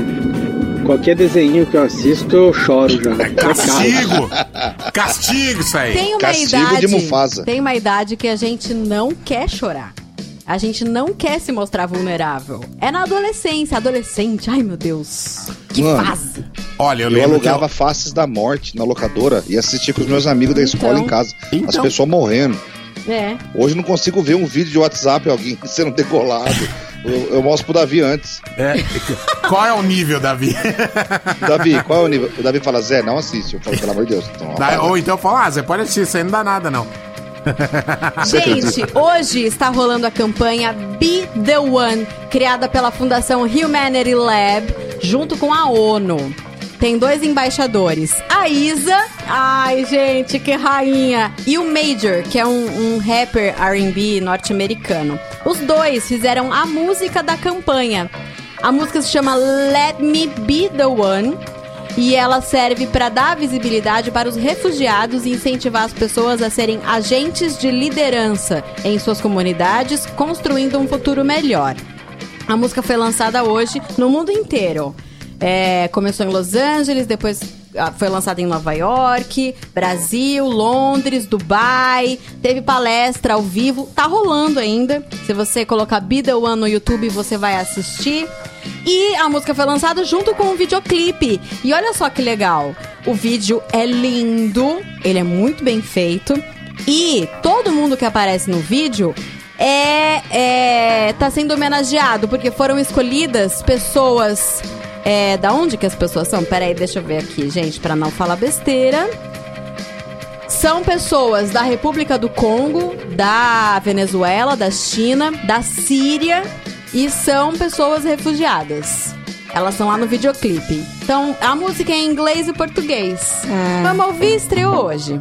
qualquer desenho que eu assisto, eu choro já. Castigo! Castigo isso aí. Tem uma Castigo idade. de Mufasa. Tem uma idade que a gente não quer chorar. A gente não quer se mostrar vulnerável. É na adolescência, adolescente. Ai, meu Deus. Que Mano, fase. Olha, eu Eu, lembro alugava eu, Faces da Morte na locadora e assistia com os meus amigos da escola Então. em casa. As Então. pessoas morrendo. É. Hoje não consigo ver um vídeo de WhatsApp alguém sendo decolado. Eu, eu mostro pro Davi antes. É. Qual é o nível, Davi? Davi, qual é o nível? O Davi fala, Zé, não assiste. Eu falo, pelo amor de Deus. Então, ou então fala, ah, você pode assistir, isso aí não dá nada, não. Gente, hoje está rolando a campanha Be the One, criada pela Fundação Humanity Lab, junto com a ONU. Tem dois embaixadores, a Isa, ai gente, que rainha, e o Major, que é um, um rapper R&B norte-americano. Os dois fizeram a música da campanha. A música se chama Let Me Be the One e ela serve para dar visibilidade para os refugiados e incentivar as pessoas a serem agentes de liderança em suas comunidades, construindo um futuro melhor. A música foi lançada hoje no mundo inteiro. É, começou em Los Angeles, depois ah, foi lançada em Nova York, Brasil, Londres, Dubai. Teve palestra ao vivo, tá rolando ainda. Se você colocar Be The One no YouTube, você vai assistir. E a música foi lançada junto com um videoclipe. E olha só que legal. O vídeo é lindo, ele é muito bem feito. E todo mundo que aparece no vídeo é, é tá sendo homenageado porque foram escolhidas pessoas é, da onde que as pessoas são? Peraí, deixa eu ver aqui, gente, pra não falar besteira. São pessoas da República do Congo, da Venezuela, da China, da Síria e são pessoas refugiadas. Elas são lá no videoclipe. Então, a música é em inglês e português. Vamos ouvir, estreou hoje.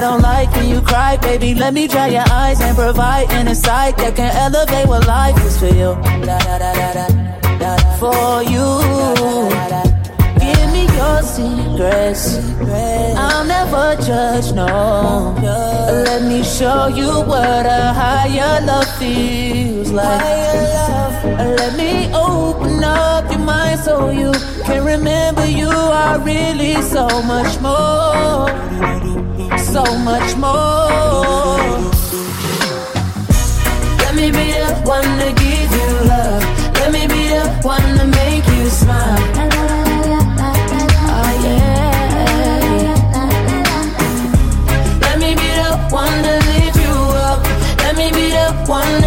I don't like when you cry, baby. Let me dry your eyes and provide an insight that can elevate what life is for you. For you. Give me your secrets. I'll never judge, no. Let me show you what a higher love feels like. Let me open up your mind so you can remember you are really so much more. So much more. Let me be the one to give you love. Let me be the one to make you smile. Oh, yeah. Let me be the one to lift you up. Let me be the one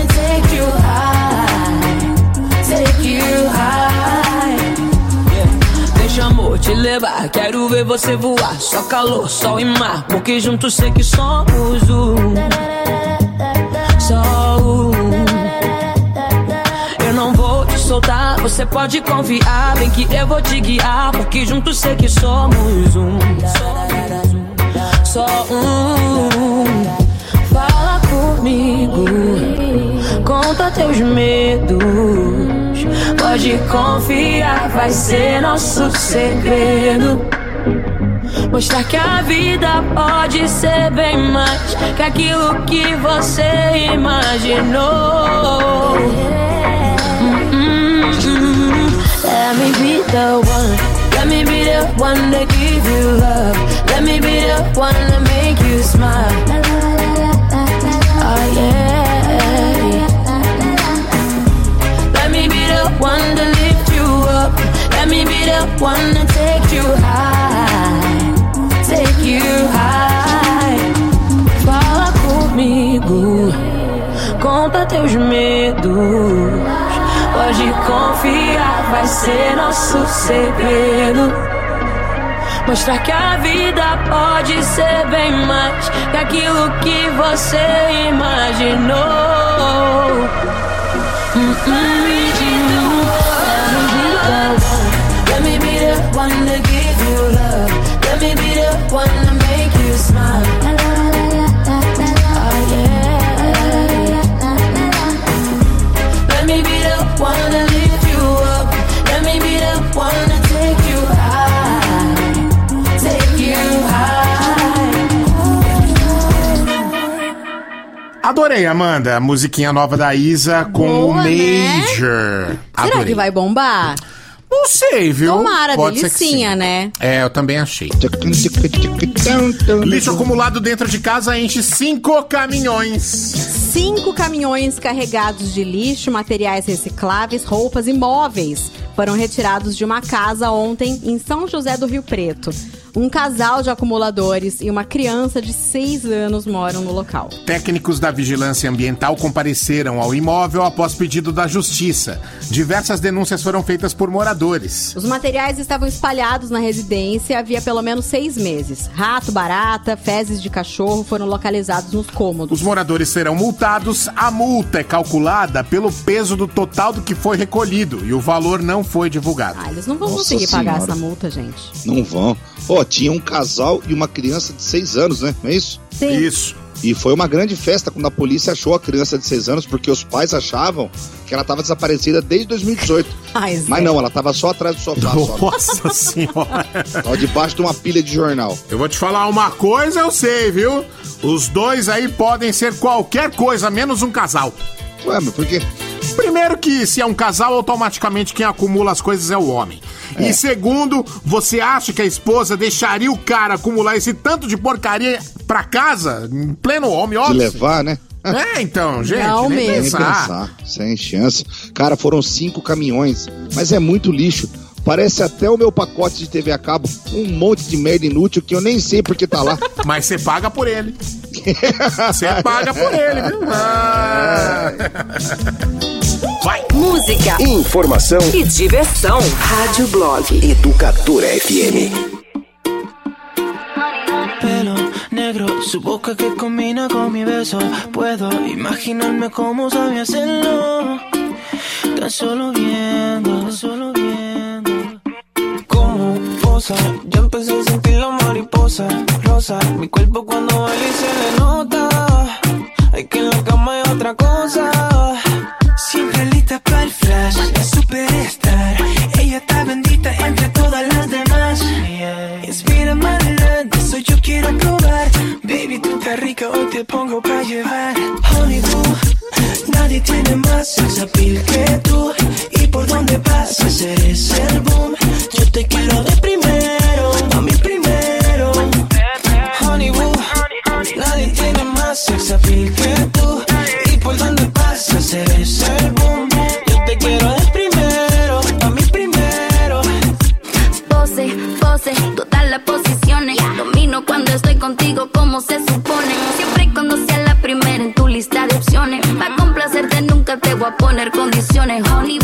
Amor te levar, quero ver você voar. Só calor, sol e mar, porque juntos sei que somos um. Só um. Eu não vou te soltar, você pode confiar. Bem que eu vou te guiar, porque juntos sei que somos um. Só um. Fala comigo, conta teus medos. Pode confiar, vai ser nosso segredo. Mostrar que a vida pode ser bem mais que aquilo que você imaginou. Let me be the one. Let me be the one to give you love. Let me be the one to make you smile. One to lift you up. Let me be the one to take you high. Take you high. Fala comigo, conta teus medos. Pode confiar, vai ser nosso segredo. Mostrar que a vida pode ser bem mais que aquilo que você imaginou. Mm-mm. Let me Adorei, Amanda. A musiquinha nova da Isa com Boa, o Major. Né? Será que vai bombar? Não sei, viu? Tomara, Pode delicinha, né? É, eu também achei. Lixo acumulado dentro de casa enche cinco caminhões. Cinco caminhões carregados de lixo, materiais recicláveis, roupas e móveis foram retirados de uma casa ontem em São José do Rio Preto. Um casal de acumuladores e uma criança de seis anos moram no local. Técnicos da Vigilância Ambiental compareceram ao imóvel após pedido da Justiça. Diversas denúncias foram feitas por moradores. Os materiais estavam espalhados na residência havia pelo menos seis meses. Rato, barata, fezes de cachorro foram localizados nos cômodos. Os moradores serão multados. A multa é calculada pelo peso do total do que foi recolhido e o valor não foi divulgado. Ah, eles não vão Nossa conseguir pagar Senhora. essa multa, gente. Não vão. Ó, tinha um casal e uma criança de seis anos, né? Não é isso? Sim. Isso. E foi uma grande festa quando a polícia achou a criança de seis anos, porque os pais achavam que ela estava desaparecida desde 2018. Ai. Mas não, ela estava só atrás do sofá. Só. Nossa senhora. Tava debaixo de uma pilha de jornal. Eu vou te falar uma coisa, eu sei, viu? Os dois aí podem ser qualquer coisa, menos um casal. Ué, mas por quê? Primeiro que se é um casal, automaticamente quem acumula as coisas é o homem. E segundo, você acha que a esposa deixaria o cara acumular esse tanto de porcaria pra casa, em pleno home De office? levar, né? É, então, gente, Não nem mesmo. Pensar, sem chance. Cara, foram cinco caminhões, mas é muito lixo. Parece até o meu pacote de TV a cabo. Um monte de merda inútil que eu nem sei porque tá lá. Mas você paga por ele. Você paga por ele, viu? Ah. Vai. Música Informação e diversão. Rádio Blog. Educadora FM. pelo negro, su boca que combina con mi beso. Puedo imaginarme cómo sabe hacerlo. Tan solo viendo, tan solo viendo. Como posa, ya empecé a sentir la mariposa rosa. Mi cuerpo cuando baila y se le nota. Hay que en la cama hay otra cosa. Siempre lista para el flash, la superstar. Ella está bendita entre todas las demás. Inspira más adelante, eso yo quiero probar. Baby, tú estás rica, hoy te pongo para llevar. Honey boo, nadie tiene más sex appeal que tú. Y por donde pasas eres el boom. Yo te quiero de primero, a mí primero. Honey boo, nadie tiene más sex appeal que tú. Y por donde pasas eres el contigo como se supone. Siempre y cuando sea la primera en tu lista de opciones. Para complacerte nunca te voy a poner condiciones. Honey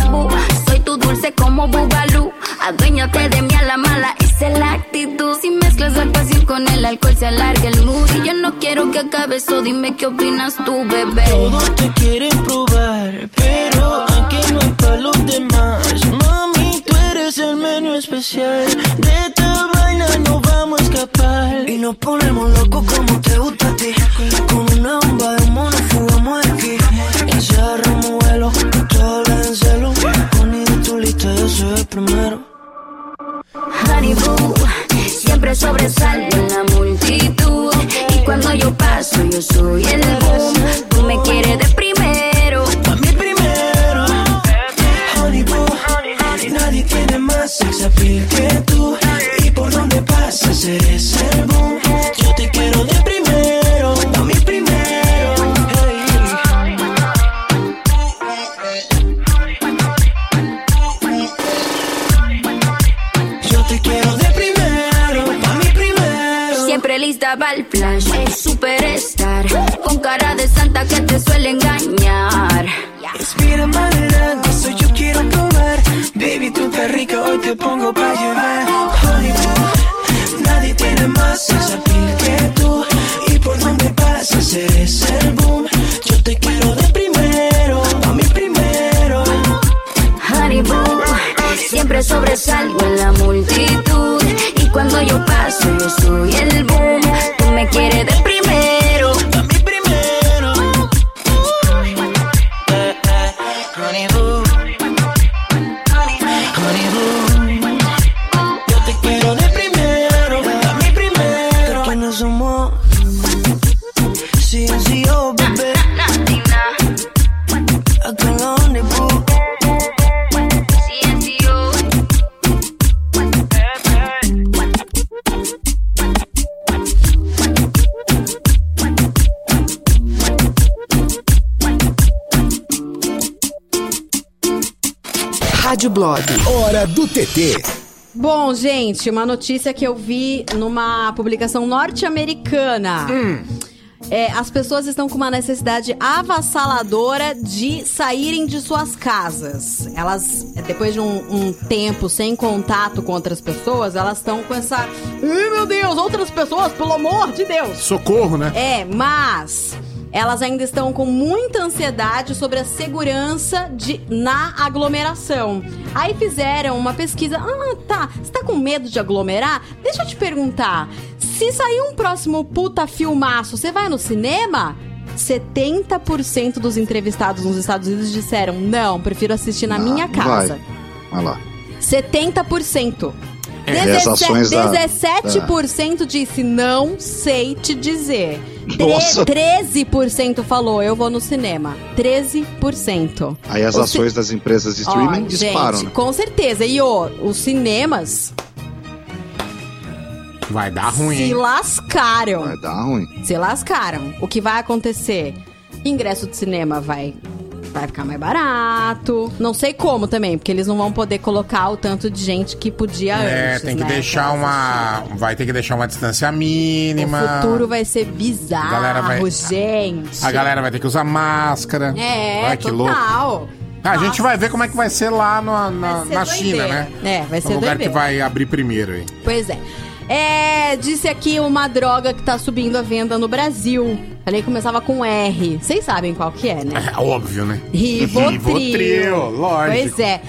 soy tu dulce como Bugalú. Aduéñate de mí a la mala, esa es la actitud. Si mezclas la pasión con el alcohol se alarga el mood. Y yo no quiero que acabe eso, dime qué opinas tú, bebé. Todos te quieren probar, pero aquí no para los demás. Mami, tú eres el menú especial. De nos ponemos locos como te gusta a ti. Con una bomba de mono fugamos de aquí. Encerramos vuelo, te hablan en celo. Poní de tu lista, yo soy el primero. Honey boo, siempre sobresalgo en la multitud. Y cuando yo paso, yo soy el boom. Tú me quieres de primero. A mí primero. Honey boo, nadie tiene más sex appeal que tú. Y por donde pasas eres el superstar. Con cara de santa que te suele engañar. Respira adelante, eso yo quiero probar. Baby, tú estás rica, hoy te pongo para llevar. Honey boo, nadie tiene más sex appeal que tú. Y por donde pasas eres el boom. Yo te quiero de primero, a mí primero. Honey boo, siempre sobresalgo en la multitud. Y cuando yo paso, yo soy el boom. TT. Bom, gente, uma notícia que eu vi numa publicação norte-americana. É, as pessoas estão com uma necessidade avassaladora de saírem de suas casas. Elas, depois de um, um tempo sem contato com outras pessoas, elas estão com essa. Ai, meu Deus, outras pessoas, pelo amor de Deus! Socorro, né? É, mas elas ainda estão com muita ansiedade sobre a segurança de, na aglomeração. Aí fizeram uma pesquisa. Ah, tá. Você tá com medo de aglomerar? Deixa eu te perguntar. Se sair um próximo puta filmaço, você vai no cinema? 70% dos entrevistados nos Estados Unidos disseram: não, prefiro assistir na minha casa. Vai lá. 70%. É, as ações da- 17% disse não sei te dizer. Tre- Nossa. 13% falou eu vou no cinema. 13%. Aí as O ci- ações das empresas de streaming disparam, gente, né? Com certeza. E ô, os cinemas Vai dar ruim. se hein? lascaram. Vai dar ruim. Se lascaram. O que vai acontecer? Ingresso de cinema vai vai ficar mais barato. Não sei como também, porque eles não vão poder colocar o tanto de gente que podia É, antes, tem que né? deixar uma. Vai ter que deixar uma distância mínima. O futuro vai ser bizarro, Galera vai- gente. A galera vai ter que usar máscara. É, Olha que louco. total. Ah, a gente vai ver como é que vai ser lá no- na, ser na China, né? É, vai ser O lugar que doideira. vai abrir primeiro aí. Pois é. É, disse aqui uma droga que tá subindo a venda no Brasil. Falei que começava com R. Vocês sabem qual que é, né? É óbvio, né? Rivotril. Rivotril, lógico. Pois é.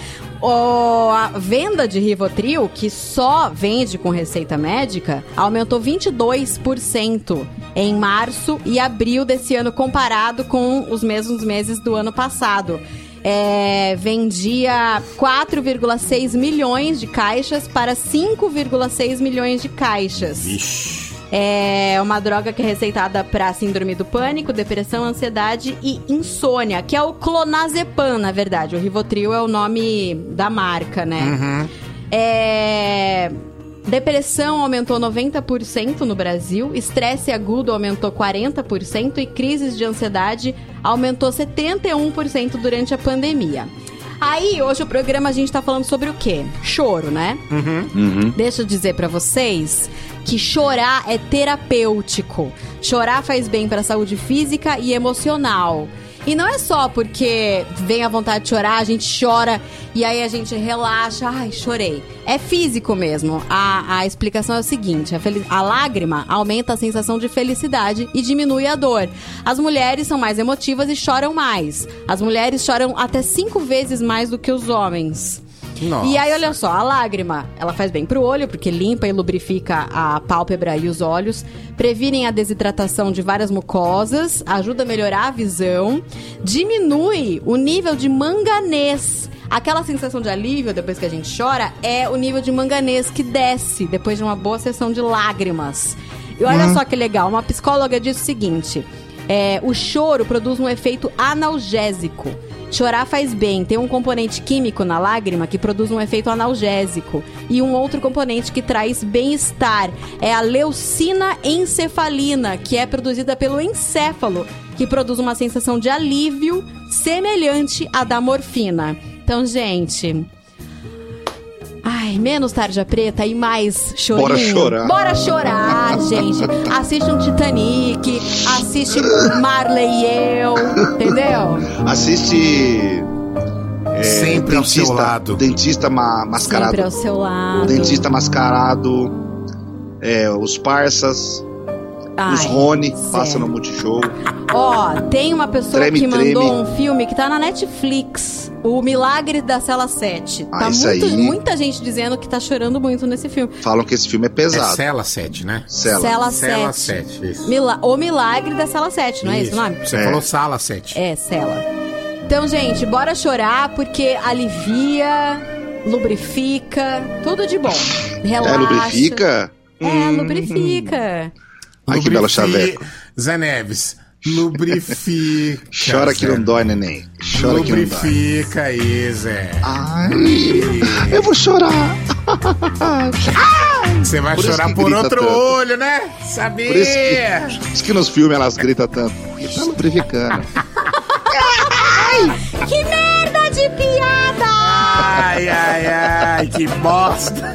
A venda de Rivotril, que só vende com receita médica, aumentou 22% em março e abril desse ano, comparado com os mesmos meses do ano passado. É, vendia 4,6 milhões de caixas para 5,6 milhões de caixas. É uma droga que é receitada para síndrome do pânico, depressão, ansiedade e insônia, que é o clonazepam, na verdade. O Rivotril é o nome da marca, né? Uhum. É... Depressão aumentou 90% no Brasil, estresse agudo aumentou 40% e crises de ansiedade aumentou 71% durante a pandemia. Aí, hoje o programa a gente tá falando sobre o quê? Choro, né? Uhum. Deixa eu dizer pra vocês que chorar é terapêutico. Chorar faz bem pra saúde física e emocional. E não é só porque vem a vontade de chorar, a gente chora e aí a gente relaxa. Ai, chorei. É físico mesmo. A, a explicação é o seguinte: a, a lágrima aumenta a sensação de felicidade e diminui a dor. As mulheres são mais emotivas e choram mais. As mulheres choram até cinco vezes mais do que os homens. Nossa. E aí, olha só, a lágrima, ela faz bem pro olho, porque limpa e lubrifica a pálpebra e os olhos, previnem a desidratação de várias mucosas, ajuda a melhorar a visão, diminui o nível de manganês. Aquela sensação de alívio depois que a gente chora é o nível de manganês que desce depois de uma boa sessão de lágrimas. E olha Hum. só que legal, uma psicóloga disse o seguinte: é, o choro produz um efeito analgésico. Chorar faz bem. Tem um componente químico na lágrima que produz um efeito analgésico. E um outro componente que traz bem-estar. É a leucina encefalina, que é produzida pelo encéfalo, que produz uma sensação de alívio semelhante à da morfina. Então, gente. Ai, menos tarja preta e mais chorinho. Bora chorar. Bora chorar, gente. Assiste um Titanic, assiste Marley e eu, entendeu? Assiste. é, Sempre ao seu lado. Dentista ma- mascarado. Sempre ao seu lado. Dentista mascarado. é, os Os Rony, sério. passa no Multishow. Ó, tem uma pessoa Treme, que mandou treme. um filme que tá na Netflix. O Milagre da Cela 7. Ah, tá isso muito- aí. muita gente dizendo que tá chorando muito nesse filme. Falam que esse filme é É pesado. Cela 7, né? Cela. Cela Cela 7. 7, isso. Mila- o Milagre da Cela 7, não é esse o nome? Você É. falou Sala 7. É, Cela. Então, gente, bora chorar porque alivia, lubrifica, tudo de bom. Relaxa. É, lubrifica? É, Hum. lubrifica. Ai, que Lubrifi- chaveco. Zé Neves, lubrifica. Chora que Zé. não dói, neném. Chora que não dói. Lubrifica aí, Zé. Ai, eu vou chorar. Você vai Por chorar que por outro tanto. olho, né? Sabia? Por isso que, por isso que nos filmes elas gritam tanto. Porque tá lubrificando. Que merda de piada! Ai, ai, ai, que bosta.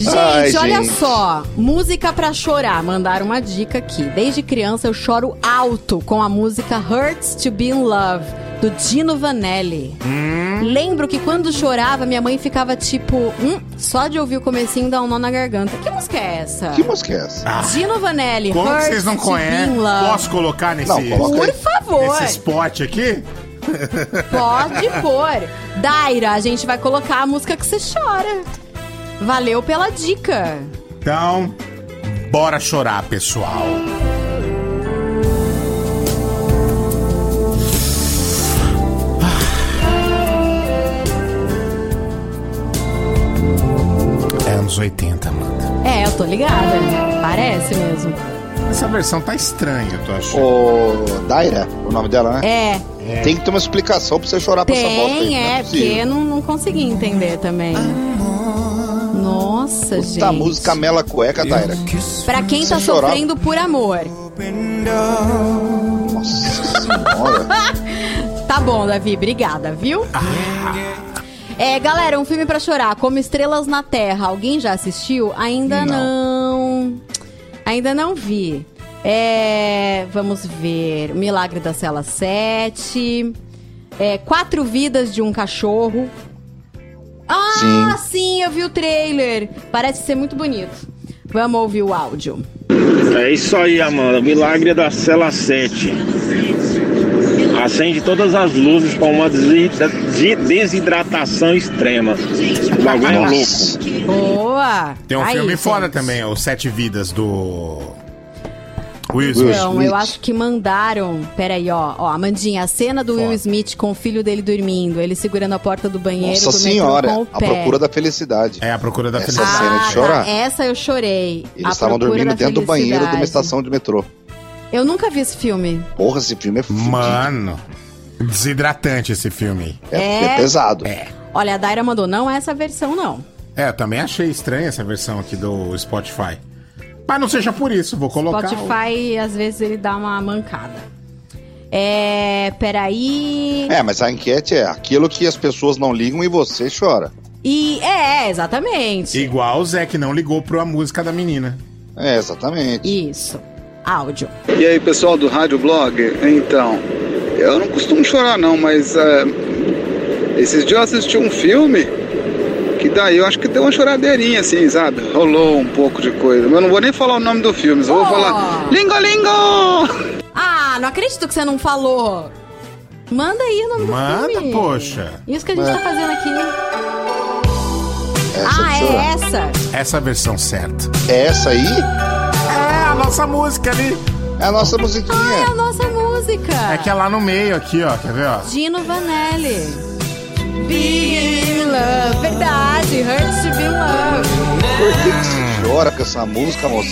Gente, Ai, olha gente. só. Música pra chorar. Mandaram uma dica aqui. Desde criança eu choro alto com a música Hurts to Be in Love, do Dino Vanelli. Hum. Lembro que quando chorava, minha mãe ficava tipo, hum, só de ouvir o comecinho dá um nó na garganta. Que música é essa? Que música é essa? Dino Vanelli, Como que Hurts vocês não conhecem? Posso colocar nesse, Não, coloca. Por favor. nesse spot aqui? Pode pôr. Daira, a gente vai colocar a música que você chora. Valeu pela dica. Então, bora chorar, pessoal. É anos 80, mano. É, eu tô ligada. Parece mesmo. Essa versão tá estranha, eu tô achando. Ô, Daira, o nome dela, né? É. Tem que ter uma explicação pra você chorar pra essa bosta aí. Tem, não é, possível. porque não, não consegui entender também. Nossa, Puta gente. música mela cueca, Daira. Pra quem tá chorar. sofrendo por amor. Nossa senhora. Tá bom, Davi, obrigada, viu? É, galera, um filme pra chorar, como Estrelas na Terra. Alguém já assistiu? Ainda não. Ainda não vi. É, vamos ver. Milagre da Cela 7. É, Quatro Vidas de um Cachorro. Ah, sim. eu vi o trailer. Parece ser muito bonito. Vamos ouvir o áudio. É isso aí, Amanda. Milagre da cela 7. Acende todas as luzes para uma desidratação extrema. O bagulho é louco. Boa! Tem um Aí, filme gente. foda também, o Sete Vidas do. Will Smith. Não, eu acho que mandaram. Peraí, ó, ó, Amandinha, a cena do Will Smith com o filho dele dormindo, ele segurando a porta do banheiro Nossa do metrô senhora, com o a pé. procura da felicidade. É, a procura da Essa felicidade. cena de Ah, chorar. tá, essa eu chorei. Eles A estavam dormindo dentro do banheiro de uma estação de metrô. Eu nunca vi esse filme. Porra, esse filme é fudido. Mano, desidratante esse filme. É, É? pesado. É. Olha, a Daira mandou, não é essa versão, não. É, eu também achei estranha essa versão aqui do Spotify. Mas não seja por isso, vou colocar. o- Spotify, às vezes, ele dá uma mancada. É. Peraí. É, mas a enquete é aquilo que as pessoas não ligam e você chora. E. É, exatamente. Igual o Zé que não ligou pra música da menina. É, exatamente. Isso. Áudio. E aí, pessoal do Rádio Blog? Então, eu não costumo chorar não, mas é, esses dias eu assisti um filme que daí eu acho que deu uma choradeirinha assim, sabe? Rolou um pouco de coisa. Mas eu não vou nem falar o nome do filme, só vou falar Lingo Lingo! Ah, não acredito que você não falou. Manda aí o nome Manda, do filme. poxa. Isso que a gente É. tá fazendo aqui. Essa ah, é essa? Essa é a versão certa. É essa aí? É, a nossa música ali. É a nossa Ah, é musiquinha. a nossa música. É que é lá no meio aqui, ó. Quer ver, ó? Dino Vanelli. Be in love. Verdade. Hurts to be in love. Por que, que você chora com essa música, moça?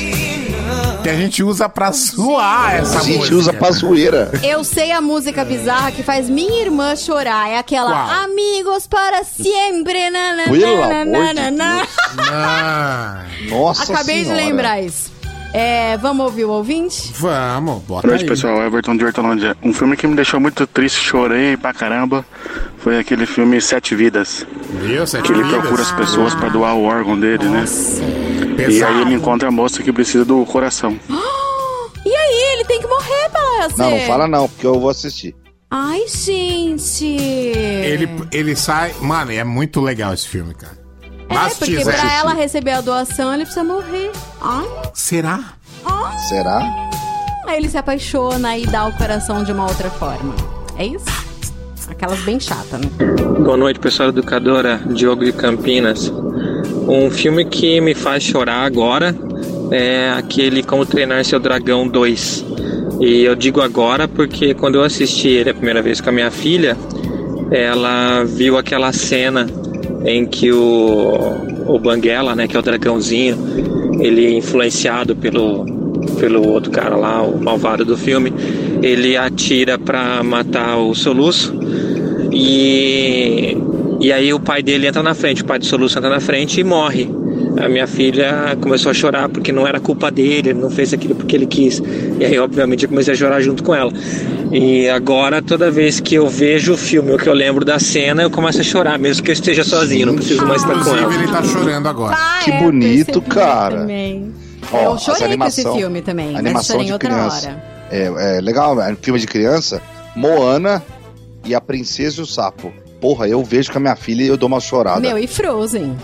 Que a gente usa pra zoar essa A gente música. usa pra zoeira. Eu sei a música bizarra que faz minha irmã chorar. É aquela Qual? Amigos para sempre. Na, na, Pelo na, amor na, de na, na. Ah, Nossa Acabei senhora. de lembrar isso. É, vamos ouvir o ouvinte? vamos, bota Boa noite, aí. pessoal. Everton de Hortolândia. Um filme que me deixou muito triste, chorei pra caramba, foi aquele filme Sete Vidas. Viu? Sete Que ele vidas. procura as pessoas pra doar o órgão dele, né? E Pesado. aí ele encontra a moça que precisa do coração. E aí, ele tem que morrer pra ser. Não, não fala não, porque eu vou assistir. Ai, gente. Ele, ele sai. Mano, é muito legal esse filme, cara. É, Mas, porque Tisa, pra ela receber a doação, ele precisa morrer. Ai, Será? Será? aí ele se apaixona e dá o coração de uma outra forma. É isso? Aquelas bem chatas, né? Boa noite, pessoal educadora Diogo de Campinas. Um filme que me faz chorar agora é aquele Como Treinar Seu Dragão 2. E eu digo agora porque quando eu assisti ele a primeira vez com a minha filha, ela viu aquela cena em que o, o Banguela, né, que é o dragãozinho, ele influenciado pelo, pelo outro cara lá, o malvado do filme, ele atira pra matar o Soluço e, e aí o pai dele entra na frente, o pai do Soluço entra na frente e morre. A minha filha começou a chorar porque não era culpa dele, ele não fez aquilo porque ele quis. E aí, obviamente, eu comecei a chorar junto com ela. E agora, toda vez que eu vejo o filme ou que eu lembro da cena, eu começo a chorar, mesmo que eu esteja sozinho, não preciso mais estar com ela. ele tá chorando agora. que bonito, cara. Também. Ó, eu chorei com esse filme também, mas Animação chorei em de outra criança. hora. É, é legal, é filme de criança. Moana e a Princesa e o Sapo. Porra, eu vejo com a minha filha e eu dou uma chorada. Meu, e Frozen?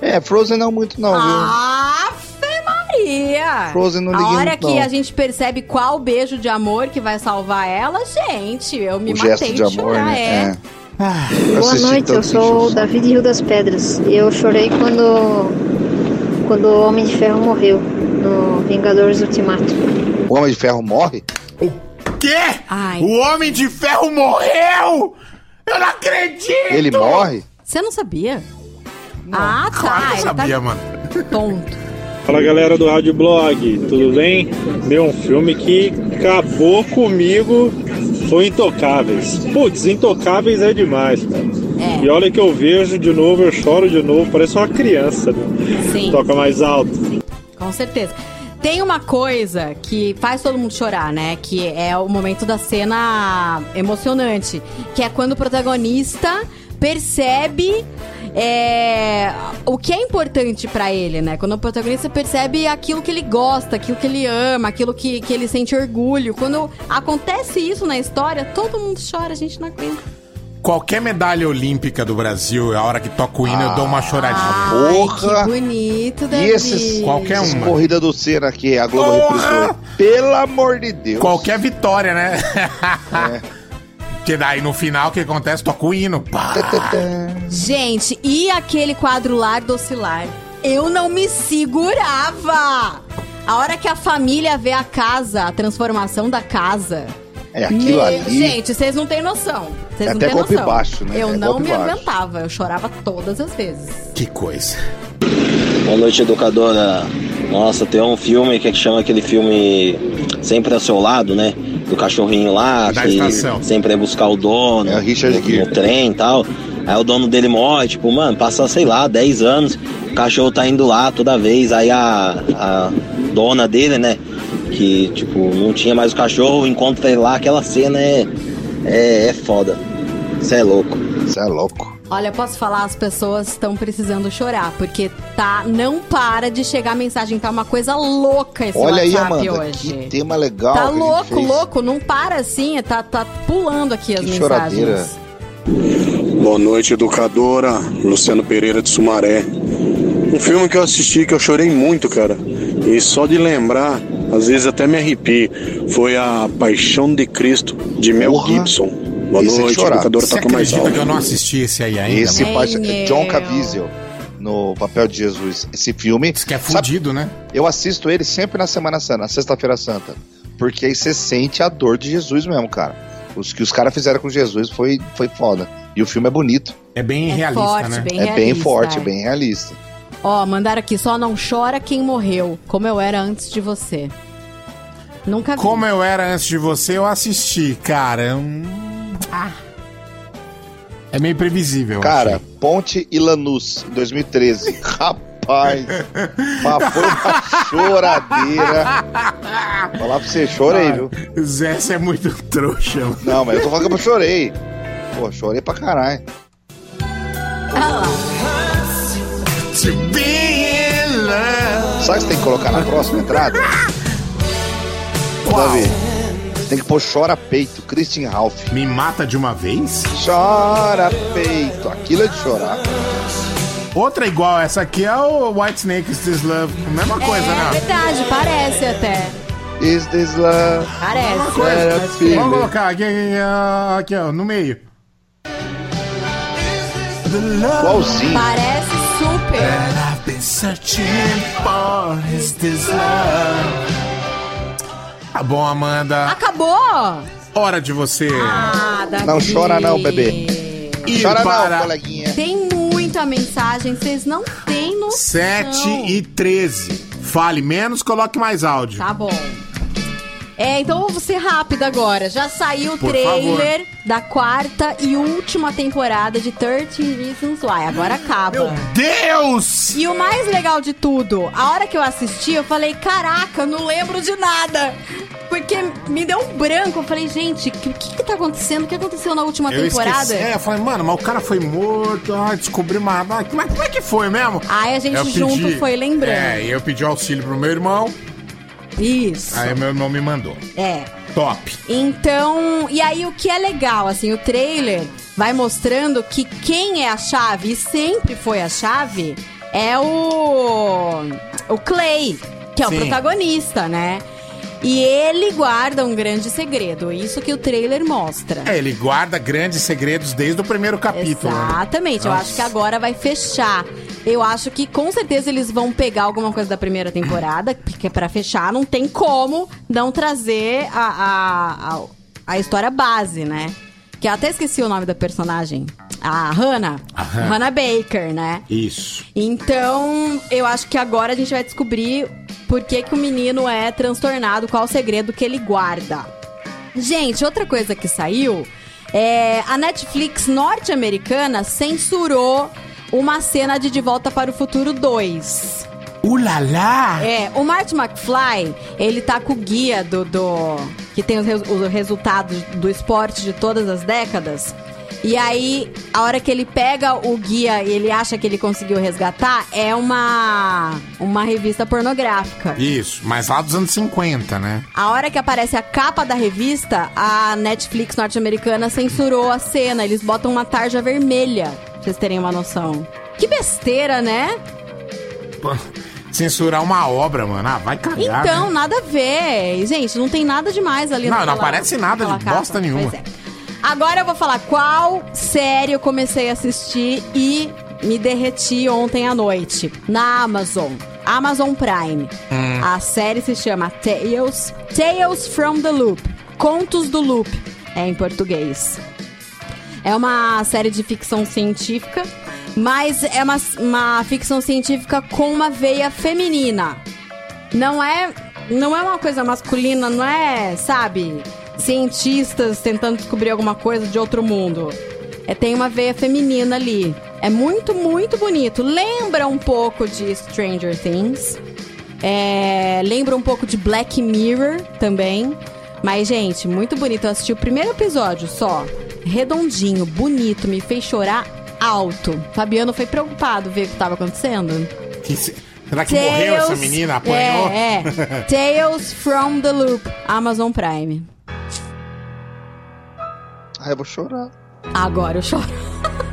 É, Frozen não muito não, viu? Ave Maria! Frozen não A liguei hora muito, que não. a gente percebe qual beijo de amor que vai salvar ela, gente, eu me o matei gesto de amor, chorar, né? é. É. Eu Boa noite, eu sou o Xuxa. Davi de Rio das Pedras. E eu chorei quando, quando o Homem de Ferro morreu no Vingadores Ultimato. O Homem de Ferro morre? Quê? O Homem de Ferro morreu! Eu não acredito! Ele morre? Você não sabia? Ah, tá. Claro que eu ele sabia, tá... mano. Tonto. Fala galera do Rádio Blog, tudo bem? Meu, um filme que acabou comigo foi Intocáveis. Putz, Intocáveis é demais, cara. E olha que eu vejo de novo, eu choro de novo, parece uma criança, né? Sim. Toca mais alto. Com certeza. Tem uma coisa que faz todo mundo chorar, né? Que é o momento da cena emocionante. Que é quando o protagonista percebe é, o que é importante pra ele, né? Quando o protagonista percebe aquilo que ele gosta, aquilo que ele ama, aquilo que, que ele sente orgulho. Quando acontece isso na história, todo mundo chora, a gente não aguenta. Qualquer medalha olímpica do Brasil, a hora que toca o hino, eu dou uma choradinha. Porra! Que bonito, E Davi. esses, Qualquer uma. corrida do Senna que a Globo reprisou. Pelo amor de Deus. Qualquer vitória, né? É. Que daí no final o que acontece? Toca o hino. Pá. Gente, e aquele quadro lar do oscilar? Eu não me segurava! A hora que a família vê a casa, a transformação da casa. É, aquilo Meu- ali- Gente, vocês não têm noção. Vocês É não até têm golpe noção. baixo, né? Eu É não me baixo. aguentava, eu chorava todas as vezes. Que coisa. Boa noite, educadora. Nossa, tem um filme que chama aquele filme Sempre ao Seu Lado, né? Do cachorrinho lá, Da que estação. sempre é buscar o dono É o Richard no, no trem e tal. Aí o dono dele morre, tipo, mano, passa, sei lá, 10 anos, o cachorro tá indo lá toda vez, aí a, a dona dele, né? Que, tipo, não tinha mais o cachorro, encontra ele lá, aquela cena é, é, é foda. Isso é louco. Isso é louco. Olha, posso falar, as pessoas estão precisando chorar, porque tá, não para de chegar mensagem, tá uma coisa louca esse Olha aí, WhatsApp Amanda, hoje. que tema legal. Tá que a gente louco, fez. louco, não para assim, tá, tá pulando aqui as Que mensagens. choradeira. Boa noite, educadora. Luciano Pereira de Sumaré. Um filme que eu assisti que eu chorei muito, cara. E só de lembrar, às vezes até me arrepio. Foi a Paixão de Cristo, de Mel Porra. Gibson. Boa Esse é noite, chorar. educadora Você toca mais acredita alto. que eu não assisti esse aí ainda? Esse pai, é John Caviezel no papel de Jesus. Esse filme. Isso que é fudido, né? Eu assisto ele sempre na Semana Santa, na Sexta-feira Santa. Porque aí você sente a dor de Jesus mesmo, cara. Os que os caras fizeram com Jesus foi, foi foda. E o filme é bonito. É bem É realista, forte, né? bem é bem realista, forte, é. bem realista. Ó, mandaram aqui, só não chora quem morreu, como eu era antes de você. Nunca vi. Como eu era antes de você, eu assisti, cara. Hum. É meio previsível. Cara, achei. Ponte e Lanús, 2013. Rapaz, mas foi uma choradeira. Falar pra você, chorei, viu? Zé, você é muito trouxa. mano. Não, mas eu tô falando que eu chorei. Pô, chorei pra caralho. Sabe o que você tem que colocar na próxima entrada? Davi, tem que pôr Chora Peito, Christian Ralph. Me mata de uma vez? Chora Peito, aquilo é de chorar. Outra igual essa aqui é o White Snake Is This Love. Mesma coisa, é né? verdade, parece até. Is this love? Parece. Filho. Vamos colocar aqui, aqui, ó, aqui, ó, no meio. Igualzinho. Parece super. I've been searching for is this love. Tá bom, Amanda. Acabou! Hora de você. Ah, Davi. Não chora não, bebê. Ir Chora para não, coleguinha. Tem muita mensagem, vocês não têm noção. 7 e 13. Fale menos, coloque mais áudio. Tá bom. É, então eu vou ser rápida agora. Já saiu o Por trailer da quarta e última temporada de 13 Reasons Why. Agora acaba. Meu Deus! E o mais legal de tudo, a hora que eu assisti, eu falei, caraca, não lembro de nada. Porque me deu um branco. Eu falei, gente, o que, que, que tá acontecendo? O que aconteceu na última Eu temporada? esqueci. É, eu falei, mano, mas o cara foi morto, ah, descobri uma. ah, Como é, que foi mesmo? Aí a gente Eu junto foi lembrando. É, e eu pedi auxílio pro meu irmão, Isso. aí meu irmão me mandou. É. Top. Então, e aí o que é legal, assim, o trailer vai mostrando que quem é a chave, e sempre foi a chave, é o. O Clay, que é Sim. o protagonista, né? E ele guarda um grande segredo, isso que o trailer mostra. É, ele guarda grandes segredos desde o primeiro capítulo. né? Exatamente, eu Nossa. acho que agora vai fechar. Eu acho que com certeza eles vão pegar alguma coisa da primeira temporada, porque pra fechar não tem como não trazer a, a, a, a história base, né? Que eu até esqueci o nome da personagem. A Hannah. A Hannah. Hannah Baker, né? Isso. Então, eu acho que agora a gente vai descobrir por que, que o menino é transtornado, qual o segredo que ele guarda. Gente, outra coisa que saiu é a Netflix norte-americana censurou uma cena de De Volta para o Futuro 2. Ulala! É, o Marty McFly, ele tá com o guia do. do que tem os, res- os resultados do esporte de todas as décadas. E aí, a hora que ele pega o guia e ele acha que ele conseguiu resgatar, é uma. uma revista pornográfica. Isso, mas lá dos anos 50, né? A hora que aparece a capa da revista, a Netflix norte-americana censurou a cena. Eles botam uma tarja vermelha, pra vocês terem uma noção. Que besteira, né? Pô, Censurar uma obra, mano. Ah, vai cagar. Então, né? nada a ver. Gente, não tem nada demais ali Não, não aparece nada de capa. bosta nenhuma. Pois é. Agora eu vou falar qual série eu comecei a assistir e me derreti ontem à noite. Na Amazon. Amazon Prime. Hum. A série se chama Tales, Tales from the Loop. Contos do Loop. É em português. É uma série de ficção científica, mas é uma, uma ficção científica com uma veia feminina. Não é, não é uma coisa masculina, não é, sabe, cientistas tentando descobrir alguma coisa de outro mundo. É, tem uma veia feminina ali. É muito, muito bonito. Lembra um pouco de Stranger Things. É, lembra um pouco de Black Mirror também. Mas, gente, muito bonito. Eu assisti o primeiro episódio só. Redondinho, bonito, me fez chorar alto. Fabiano foi preocupado ver o que estava acontecendo. Que se- Será que morreu essa menina? Apanhou? É, é. Tales from the Loop, Amazon Prime. Ah, eu vou chorar. Agora eu choro.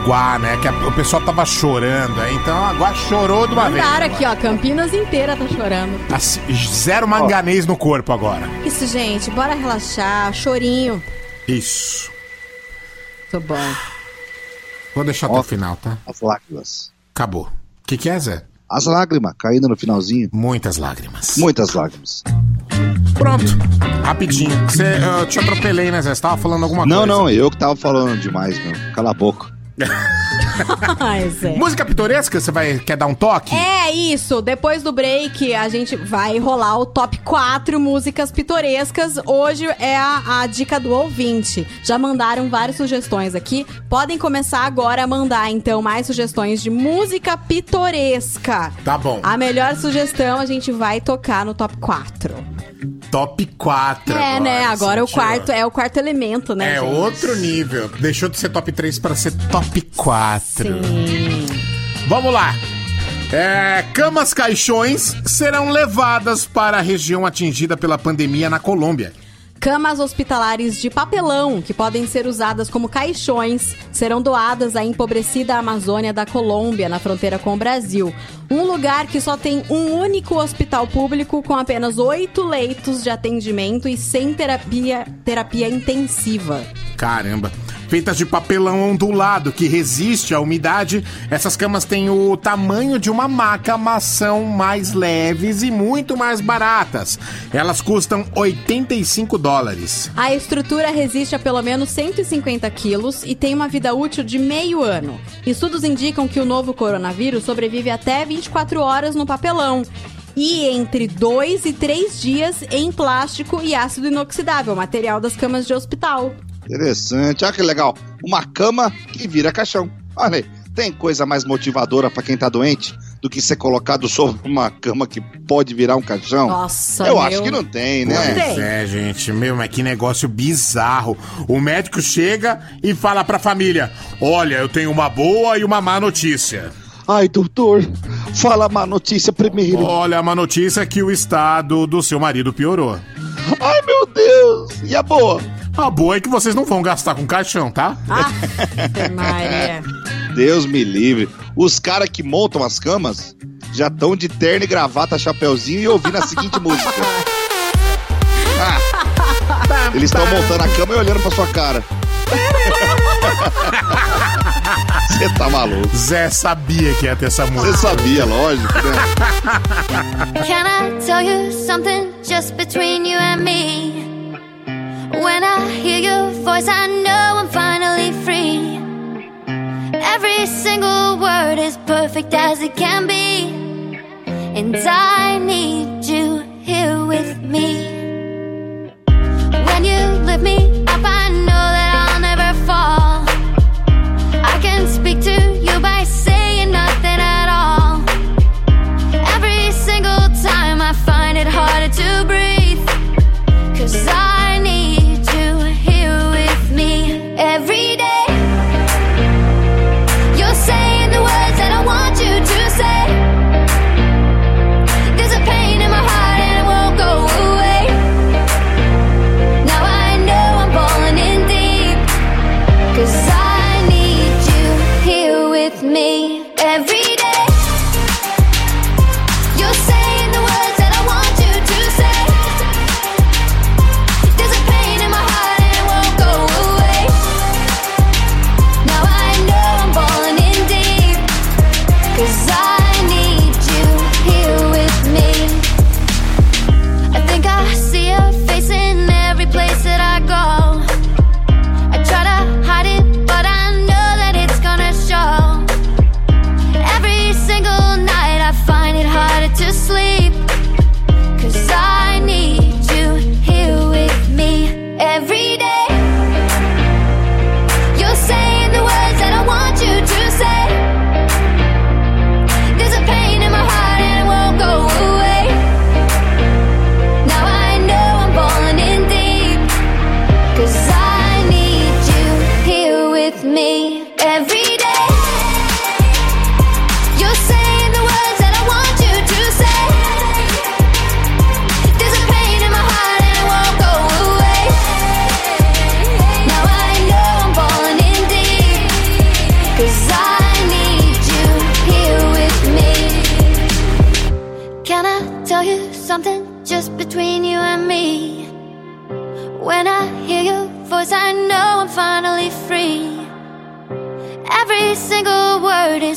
desaguar, né? Que a- o pessoal tava chorando, aí, então agora chorou de uma vez. Mandaram aqui, ó. Campinas inteira tá chorando. Assim, Zero manganês no corpo agora. Isso, gente. Bora relaxar. Chorinho. Isso. Tô bom. Vou deixar até o final, tá? As lágrimas. Acabou. O que, que é, Zé? As lágrimas caindo no finalzinho. Muitas lágrimas. Muitas lágrimas. Pronto. Rapidinho. Cê, eu te atropelei, né, Zé? Você tava falando alguma Não, coisa. não, eu que tava falando demais, meu. Cala a boca. Ai, Zé. Música pitoresca, você vai, quer dar um toque? É isso, depois do break a gente vai rolar o top 4 músicas pitorescas. Hoje é a, a dica do ouvinte. Já mandaram várias sugestões aqui. Podem começar agora a mandar então mais sugestões de música pitoresca. Tá bom. A melhor sugestão a gente vai tocar no top 4. Top 4 é, agora, né? Agora o sentiu? quarto é o quarto elemento, né? É gente? outro nível. Deixou de ser top 3 para ser top 4. Vamos lá. É, camas caixões serão levadas para a região atingida pela pandemia na Colômbia. Camas hospitalares de papelão, que podem ser usadas como caixões, serão doadas à empobrecida Amazônia da Colômbia, na fronteira com o Brasil. Um lugar que só tem um único hospital público com apenas oito leitos de atendimento e sem terapia, terapia intensiva. Caramba. Feitas de papelão ondulado que resiste à umidade, essas camas têm o tamanho de uma maca, mas são mais leves e muito mais baratas. Elas custam 85 dólares. A estrutura resiste a pelo menos 150 quilos e tem uma vida útil de meio ano. Estudos indicam que o novo coronavírus sobrevive até 24 horas no papelão. E entre 2 e 3 dias em plástico e ácido inoxidável, material das camas de hospital. Interessante. Olha que legal. Uma cama que vira caixão. Olha aí, tem coisa mais motivadora pra quem tá doente do que ser colocado sobre uma cama que pode virar um caixão? Nossa, Eu meu. acho que não tem, né? Pois é, gente, meu, mas que negócio bizarro. O médico chega e fala pra família: Olha, eu tenho uma boa e uma má notícia. Ai, doutor, fala a má notícia primeiro. Olha, a má notícia é que o estado do seu marido piorou. Ai, meu Deus! E a boa? A boa é que vocês não vão gastar com caixão, tá? Maria. Deus me livre. Os caras que montam as camas já estão de terno e gravata, chapeuzinho e ouvindo a seguinte música. Ah, eles estão montando a cama e olhando pra sua cara. Você tá maluco. Zé sabia que ia ter essa música. Você sabia, lógico, né? Can I tell you something just between you and me? When I hear your voice, I know I'm finally free. Every single word is perfect as it can be. And I need you here with me. When you lift me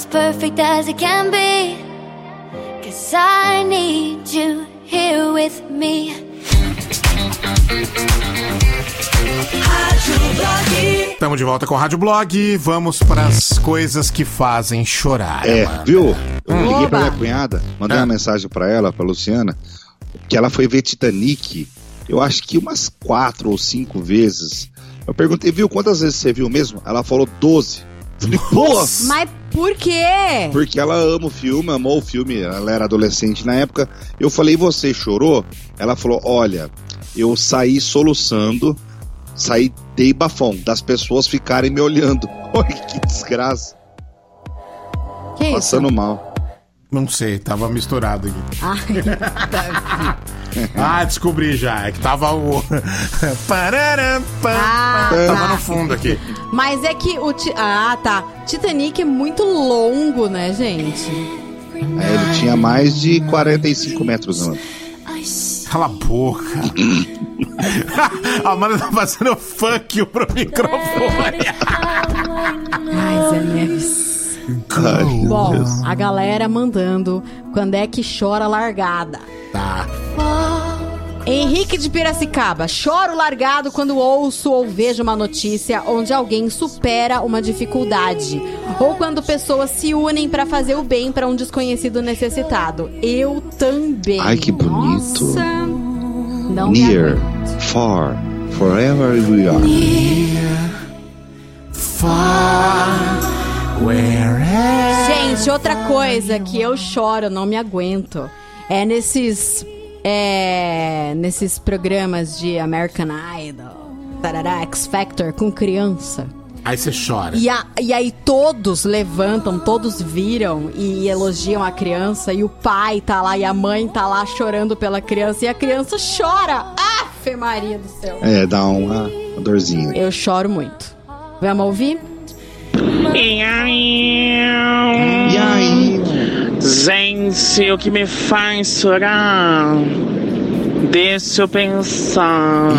is perfect as it can be. Cause I need you here with me. Estamos de volta com o Rádio Blog. Vamos para as coisas que fazem chorar. É, Amanda. viu? Eu liguei Oba. pra minha cunhada, mandei Ah. uma mensagem pra ela, pra Luciana, que ela foi ver Titanic, eu acho que umas quatro ou cinco vezes. Eu perguntei, viu, quantas vezes você viu mesmo? Ela falou 12. Falei, pô! Mas por quê? Porque ela ama o filme, amou o filme, ela era adolescente na época. Eu falei, você chorou? Ela falou, olha, eu saí soluçando, saí, dei bafão, das pessoas ficarem me olhando. Olha que desgraça. Que isso? Passando mal. Não sei, tava misturado aqui. Ai, Ah, descobri já. É que tava o. Ah, tá. Tava no fundo aqui. Mas é que o. Ti- Ah, tá. Titanic é muito longo, né, gente? É, ele tinha mais de 45 metros, Amanda. Cala a boca. a Amanda tá fazendo fuck you pro microfone. Ai, Zé Neves. Bom, a galera mandando quando é que chora largada. Tá. Henrique de Piracicaba, choro largado quando ouço ou vejo uma notícia onde alguém supera uma dificuldade. Ou quando pessoas se unem pra fazer o bem pra um desconhecido necessitado. Eu também. Ai, que bonito. Nossa. Não Near, far, forever we are. Gente, outra coisa que eu choro, não me aguento, é nesses é, nesses programas de American Idol, tarará, X Factor com criança. Aí você chora. E, a- e aí todos levantam, todos viram e elogiam a criança e o pai tá lá e a mãe tá lá chorando pela criança e a criança chora. Afe Maria do céu. É, dá uma, uma dorzinha. Eu choro muito. Vamos ouvir? E aí? E aí? Gente, o que me faz chorar? Deixa eu pensar.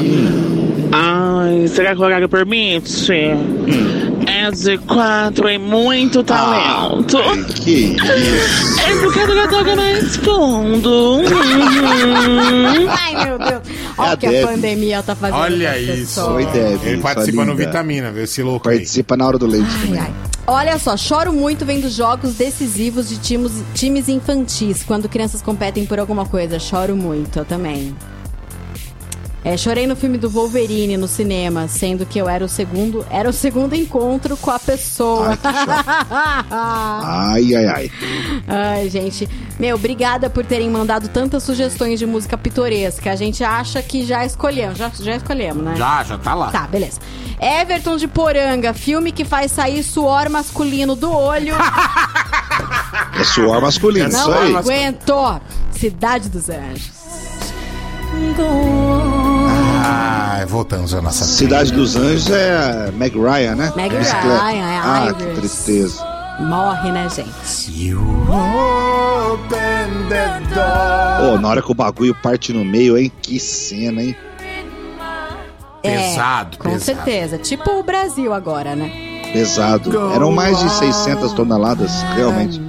Ai, será que o horário permite? É de quatro e muito talento. que isso? Educadora toca na respondo. Uhum. Ai, meu Deus. Olha o que a Deb. pandemia tá fazendo Olha isso. Oi, Deb. Ele participa no. Vitamina, viu? Esse louco aí. Participa na hora do leite também. Olha só, choro muito vendo jogos decisivos de times, times infantis, quando crianças competem por alguma coisa. Choro muito, eu também. É, chorei no filme do Wolverine no cinema, sendo que eu era o segundo, era o segundo encontro com a pessoa. Ai, ai, ai. Ai, gente. Meu, obrigada por terem mandado tantas sugestões de música pitoresca. A gente acha que já escolhemos, já, já escolhemos, né? Já, já tá lá. Tá, beleza. Everton de Poranga, filme que faz sair suor masculino do olho. É suor masculino, isso Não aí. aguento. Cidade dos Anjos. Ah, voltamos à nossa Cidade dos Anjos é a Meg Ryan, né? Meg Bicicleta. Ryan, é Ah, Iris. que tristeza. Morre, né, gente? Pô, na hora que o bagulho parte no meio, hein? Que cena, hein? Pesado, É, Com pesado. certeza. Tipo o Brasil agora, né? Pesado. Eram mais de 600 toneladas, realmente.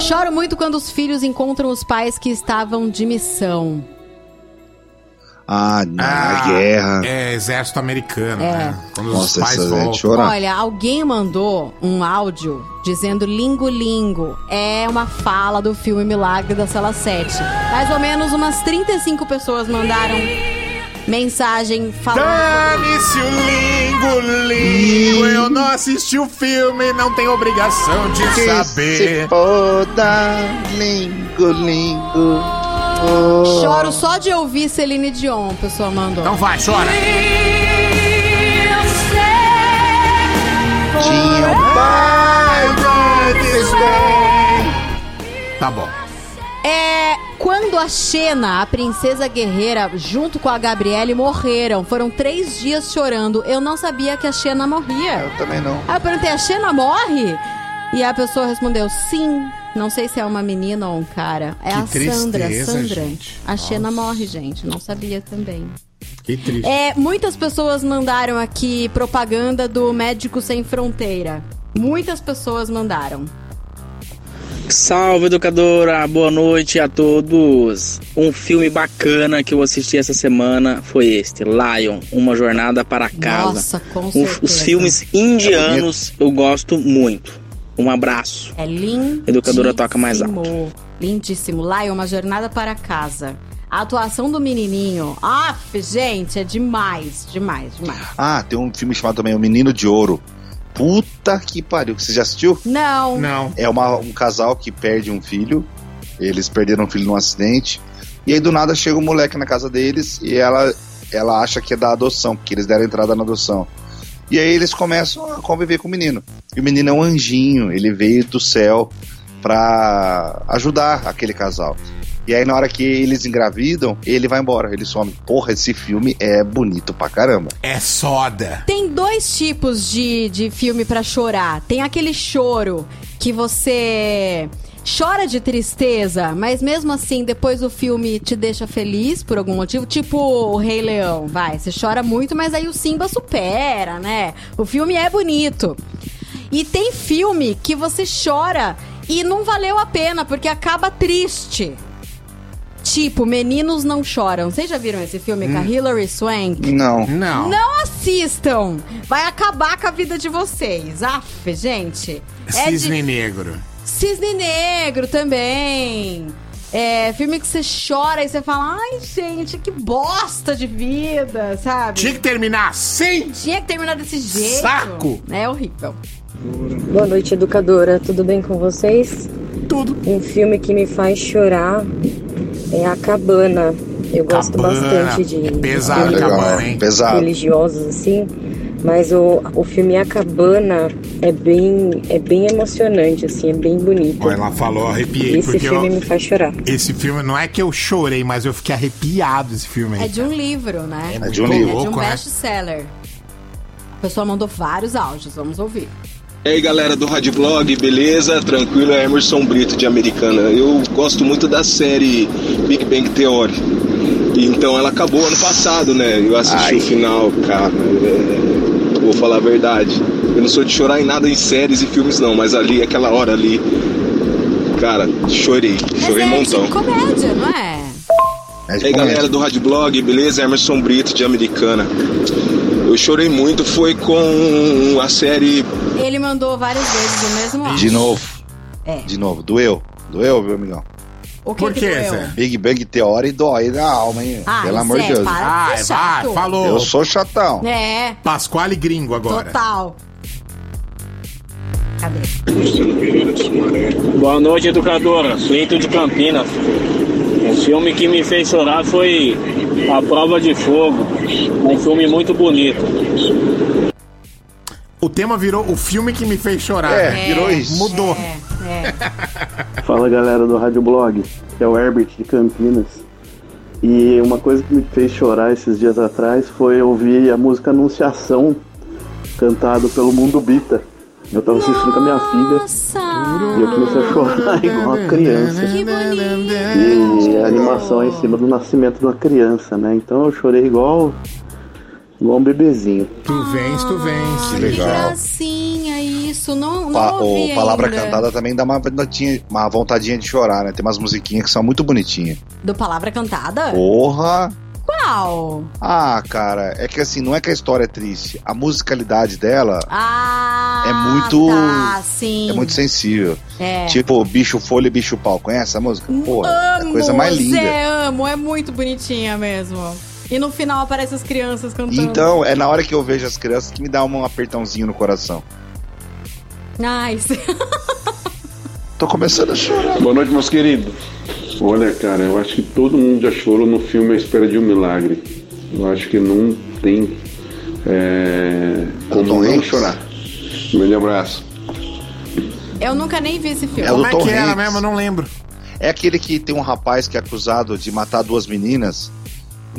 Choro muito quando os filhos encontram os pais que estavam de missão. Ah, na Ah, guerra. É, exército americano, É. né? Quando Nossa, os pais é voltam. chorar. Olha, alguém mandou um áudio dizendo Lingo Lingo. É uma fala do filme Milagre da Sala 7. Mais ou menos umas 35 pessoas mandaram mensagem falando. Dane-se o lingo, lingo. Eu não assisti o filme, não tenho obrigação de Que saber. se foda, lingo, lingo. Oh. Choro só de ouvir Celine Dion, a pessoa mandou. Então vai, chora. Tinha um Tá bom. É. Quando a Xena, a princesa guerreira, junto com a Gabriele, morreram. Foram três dias chorando. Eu não sabia que a Xena morria. Eu também não. Aí eu perguntei, a Xena morre? E a pessoa respondeu, sim. Não sei se é uma menina ou um cara. É Que a Sandra, tristeza, Sandra. gente. A Xena morre, gente. Não sabia também. Que triste. É, muitas pessoas mandaram aqui propaganda do Médico Sem Fronteira. Muitas pessoas mandaram. Salve, educadora! Boa noite a todos! Um filme bacana que eu assisti essa semana foi este, Lion, Uma Jornada para Casa. Nossa, com certeza. os filmes indianos eu gosto muito. Um abraço. É lindo. Educadora toca mais alto. Lindíssimo. Lion, uma jornada para casa. A atuação do menininho. Aff, gente, é demais, demais, demais. Ah, tem um filme chamado também O Menino de Ouro. Puta que pariu. Você já assistiu? Não. Não. É uma- um casal que perde um filho. Eles perderam um filho num acidente. E aí do nada chega um moleque na casa deles e ela, ela acha que é da adoção, porque eles deram entrada na adoção. E aí eles começam a conviver com o menino. E o menino é um anjinho, ele veio do céu pra ajudar aquele casal. E aí na hora que eles engravidam, ele vai embora, ele some. Porra, esse filme é bonito pra caramba. É soda. Tem dois tipos de, de filme pra chorar. Tem aquele choro que você chora de tristeza, mas mesmo assim depois o filme te deixa feliz por algum motivo, tipo o Rei Leão, vai, você chora muito, mas aí o Simba supera, né? O filme é bonito. E tem filme que você chora e não valeu a pena porque acaba triste. Tipo, Meninos Não Choram. Vocês já viram esse filme com a Hum. Hilary Swank? Não. Não. Não assistam! Vai acabar com a vida de vocês. Aff, gente. É de- Cisne Negro. Cisne Negro também. É, filme que você chora e você fala, ai, gente, que bosta de vida, sabe? Tinha que terminar assim? Tinha que terminar desse jeito. Saco! É horrível. Boa noite, educadora. Tudo bem com vocês? Tudo. Um filme que me faz chorar é A Cabana. Eu gosto Cabana. bastante de É pesado, filmes Cabana, hein? Pesado. religiosos assim, mas o, o filme A Cabana é bem é bem emocionante assim, é bem bonito. Olha, ela falou, arrepiei, Esse porque filme eu- me faz chorar. Esse filme, não é que eu chorei, mas eu fiquei arrepiado esse filme aí. É de um livro, né? É de um livro. É de um né? best-seller. A pessoa mandou vários áudios, vamos ouvir. E aí galera do Rádio Blog, beleza? Tranquilo, é Emerson Brito de Americana. Eu gosto muito da série Big Bang Theory. E Então ela acabou ano passado, né? Eu assisti o final, cara. é, Vou falar a verdade. Eu não sou de chorar em nada em séries e filmes não, mas ali, aquela hora ali, cara, chorei. Chorei um montão. Comédia, não é? E aí galera do Rádio Blog, beleza? Emerson Brito de Americana. Eu chorei muito, foi com a série Ele mandou várias vezes o mesmo áudio. De novo. É. De novo. Doeu. Doeu, meu amigão. O que que doeu? Big Bang Theory dói na alma, hein? Ah, Pelo amor de Deus. para de chato. vai, falou. Eu sou chatão. É, Pasquale gringo agora. total. Cadê? Boa noite, educadora. Suíto de Campinas. Um filme que me fez chorar foi A Prova de Fogo. Um filme muito bonito. O tema virou o filme que me fez chorar. É, virou isso. Mudou. É. Fala galera do Rádio Blog, que é o Herbert de Campinas. E uma coisa que me fez chorar esses dias atrás foi ouvir a música Anunciação cantada pelo Mundo Bita. Eu tava assistindo com a minha filha e eu comecei a chorar igual uma criança. E a animação é em cima do nascimento de uma criança, né? Então eu chorei igual, igual um bebezinho. Tu vens, tu vens. Que legal. Gracinha, isso. Não, não Pa- ouvi o Palavra ainda. Cantada também dá uma, vontadinha- uma vontadinha de chorar, né? Tem umas musiquinhas que são muito bonitinhas. Do Palavra Cantada? Porra! Qual? Ah, cara, é que assim, não é que a história é triste. A musicalidade dela Ah, é muito. tá, sim. É muito sensível. É. Tipo, bicho folha e bicho pau. Conhece essa música? Porra, é amo, a coisa mais linda. Zé, amo. É muito bonitinha mesmo. E no final aparecem as crianças cantando. Então, é na hora que eu vejo as crianças que me dá um apertãozinho no coração. Nice. Tô começando a chorar. Boa noite, meus queridos. Olha, cara, eu acho que todo mundo já chorou no filme A Espera de um Milagre. Eu acho que não tem é, como não chorar. Um grande abraço. Eu nunca nem vi esse filme. É o Como é Tom que era Hanks. mesmo? Eu não lembro. É aquele que tem um rapaz que é acusado de matar duas meninas.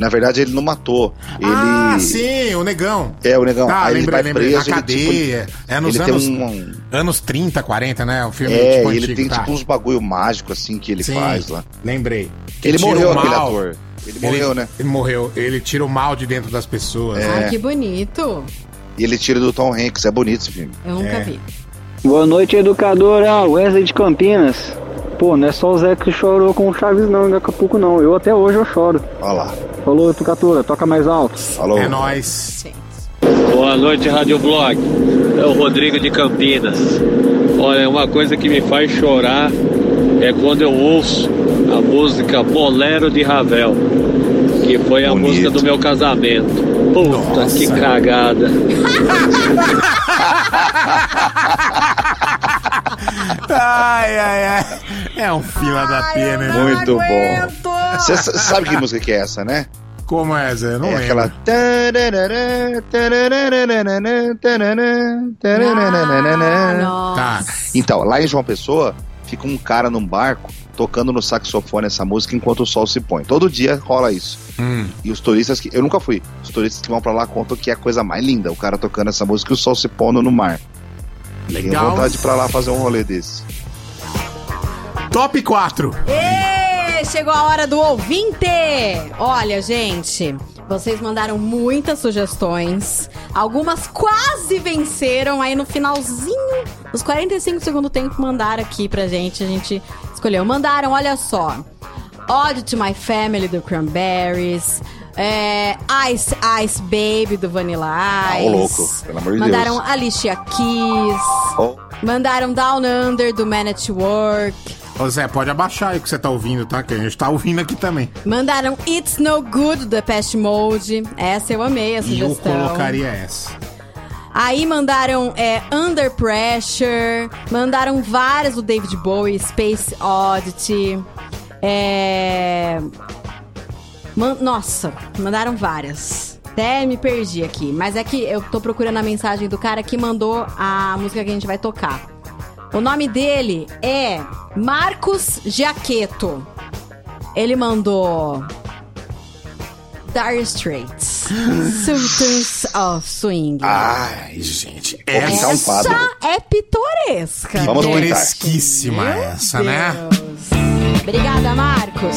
Na verdade, ele não matou. Ele. Ah, sim, o Negão. É, o Negão. Tá, Aí ele lembrei, vai lembrei. preso, na ele, tipo, cadeia. é nos ele tem anos, um- anos 30, 40, né? O filme É, tipo e ele antigo, tem tá. tipo uns bagulho mágico assim que ele Sim, faz lá. Lembrei. Ele tira morreu, o aquele mal. ator. Ele morreu, né? Ele morreu. Ele tira o mal de dentro das pessoas. É. Ai, que bonito. E ele tira do Tom Hanks, é bonito esse filme. Eu nunca É. vi. Boa noite, educadora Wesley de Campinas. Pô, não é só o Zé que chorou com o Chaves não, em Acapulco não. Eu até hoje eu choro. Olha lá. Falou, educadora, toca mais alto. Falou. É nóis. Boa noite, Rádio Blog. É o Rodrigo de Campinas. Olha, uma coisa que me faz chorar é quando eu ouço a música Bolero de Ravel, que foi a música do meu casamento. Puta que cagada. ai, ai, ai. É um fila da pena, né? Muito bom. Você sabe que música que é essa, né? Como é, Zé? Não é lembro. aquela. Tá. Então, lá em João Pessoa, fica um cara num barco tocando no saxofone essa música enquanto o sol se põe. Todo dia rola isso. Hum. E os turistas que. Eu nunca fui. Os turistas que vão pra lá contam que é a coisa mais linda. O cara tocando essa música e o sol se pondo no mar. Tenho Legal. vontade de ir pra lá fazer um rolê desse. Top 4. Ê, chegou a hora do ouvinte! Olha, gente, vocês mandaram muitas sugestões. Algumas quase venceram. Aí no finalzinho, os 45 do segundo tempo, mandaram aqui pra gente. A gente escolheu. Mandaram, olha só. Ode to My Family do Cranberries. É, Ice Ice Baby do Vanilla Ah, Ice. ô louco, pelo amor de Mandaram Deus. Alicia Keys. Oh. Mandaram Down Under do Man at Work. Ô Zé, pode abaixar aí o que você tá ouvindo, tá? Que a gente tá ouvindo aqui também. Mandaram It's No Good do Pest Mode. Essa eu amei, a E eu sugestão. colocaria essa. Aí mandaram é, Under Pressure. Mandaram várias do David Bowie, Space Oddity. É. man- Nossa, mandaram várias. Até me perdi aqui. Mas é que eu tô procurando a mensagem do cara que mandou a música que a gente vai tocar. O nome dele é Marcos Giaqueto. Ele mandou. Dire Straits. Sultans of Swing. Ai, gente. Essa é um essa quadro. é pitoresca. Vamos gente. tentar. Fresquíssima essa, né? Obrigada, Marcos.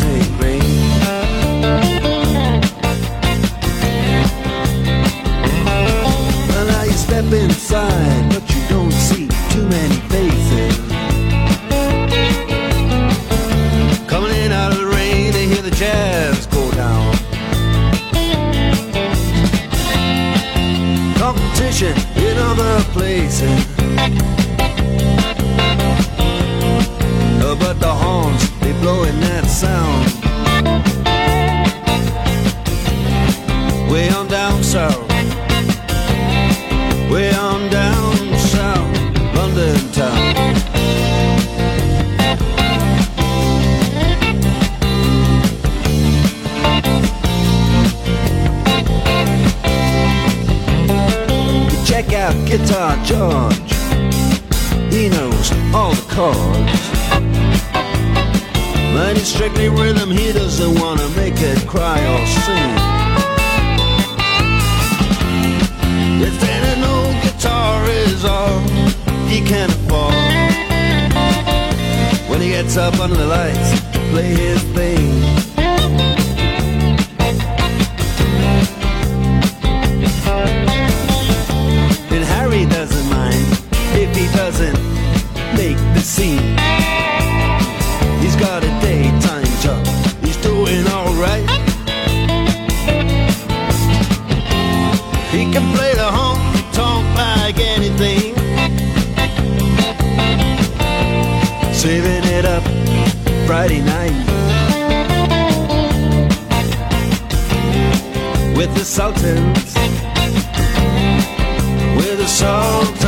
Uh, But the horns, they blowing that sound. Way on down south. Way on down check Guitar George. He knows all the chords. But it's strictly rhythm, he doesn't wanna make it cry or sing. If an old guitar is all he can afford When he gets up under the lights to play his thing Friday night with the Sultans, with the Sultans.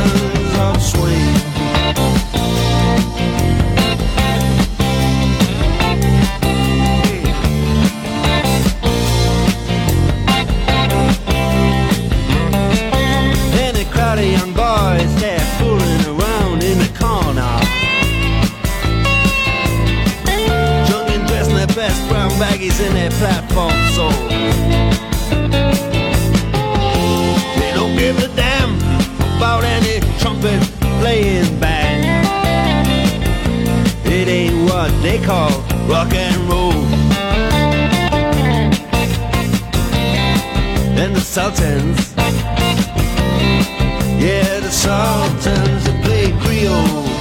Baggies in their platform soles. They don't give a damn about any trumpet playing band. It ain't what they call rock and roll. And the Sultans, yeah, the Sultans that play Creole. Creole.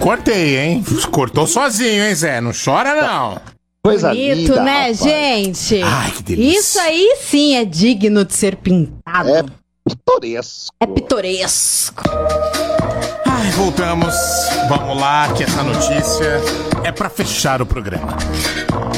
Cortei, hein? Cortou sozinho, hein, Zé? Não chora, não. Coisa Bonito, né, gente? Ai, que delícia. Isso aí sim é digno de ser pintado. É pitoresco. É pitoresco. Ai, voltamos. Vamos lá, que essa notícia é pra fechar o programa.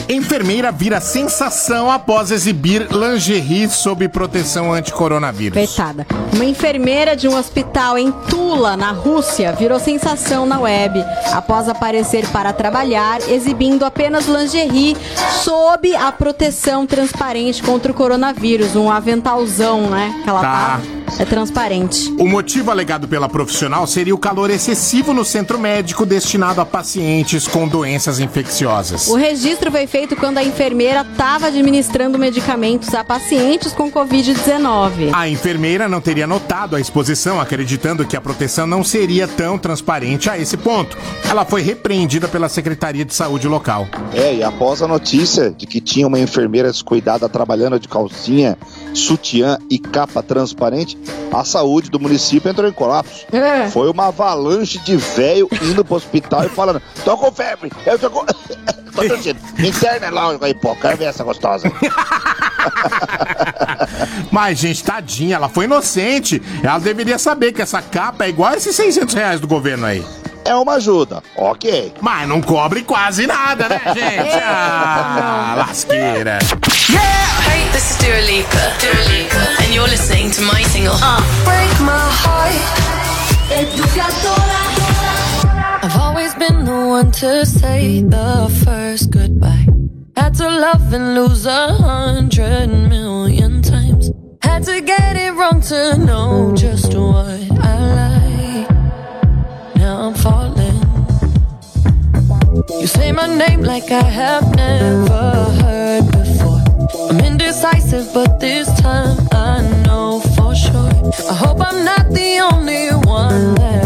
Enfermeira vira sensação após exibir lingerie sob proteção anti-coronavírus. Coitada. Uma enfermeira de um hospital em Tula, na Rússia, virou sensação na web após aparecer para trabalhar exibindo apenas lingerie sob a proteção transparente contra o coronavírus. Um aventalzão, né? Que ela Tá. tá. É transparente. O motivo alegado pela profissional seria o calor excessivo no centro médico destinado a pacientes com doenças infecciosas. O registro foi feito quando a enfermeira estava administrando medicamentos a pacientes com Covid-19. A enfermeira não teria notado a exposição, acreditando que a proteção não seria tão transparente a esse ponto. Ela foi repreendida pela Secretaria de Saúde local. É, e após a notícia de que tinha uma enfermeira descuidada trabalhando de calcinha, sutiã e capa transparente, a saúde do município entrou em colapso. É. Foi uma avalanche de velho indo pro hospital e falando: tô com febre, eu tô com. tô tossindo. Me interna lá aí, pô, quero ver essa gostosa. Mas, gente, tadinha, ela foi inocente. Ela deveria saber que essa capa é igual a esses 600 reais do governo aí. É uma ajuda, ok. Mas não cobre quase nada, né, gente? Ah, lasqueira. Yeah! Hey, this is Dua Lipa. Dua Lipa. And you're listening to my single, uh. Break My Heart. I've always been the one to say the first goodbye. Had to love and lose a hundred million times. Had to get it wrong to know just what I like. Now I'm falling. You say my name like I have never heard. I'm indecisive, but this time I know for sure. I hope I'm not the only one left.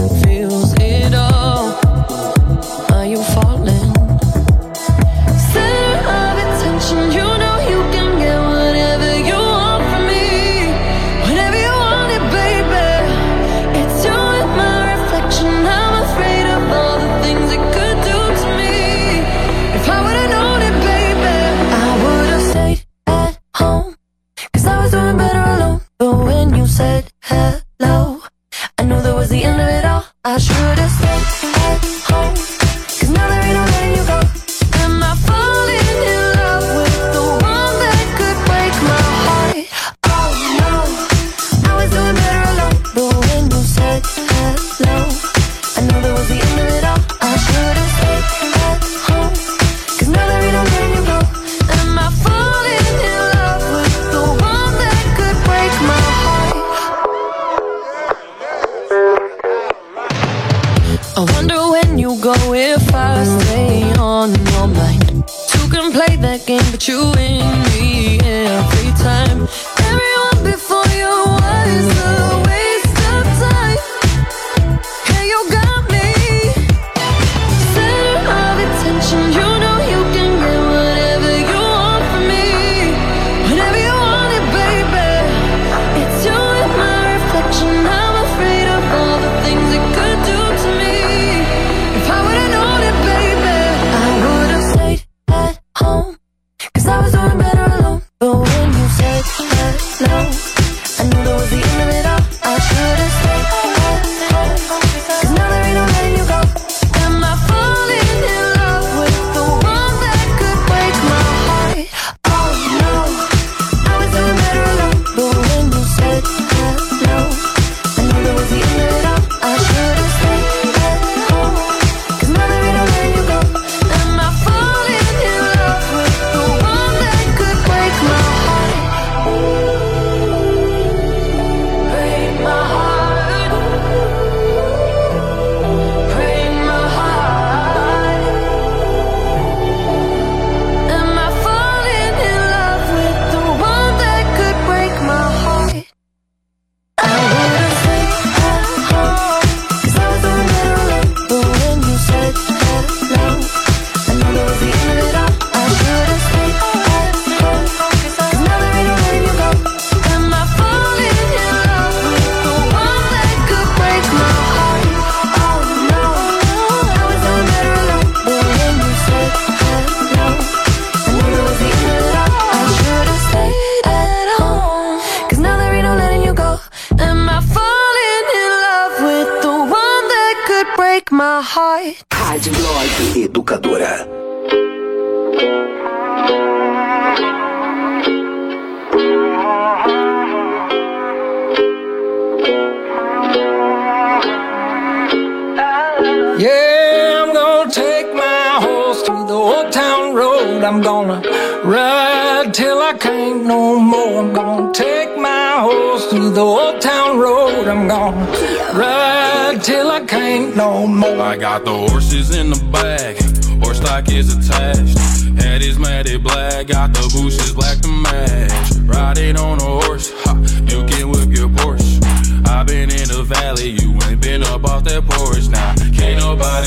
said, hey.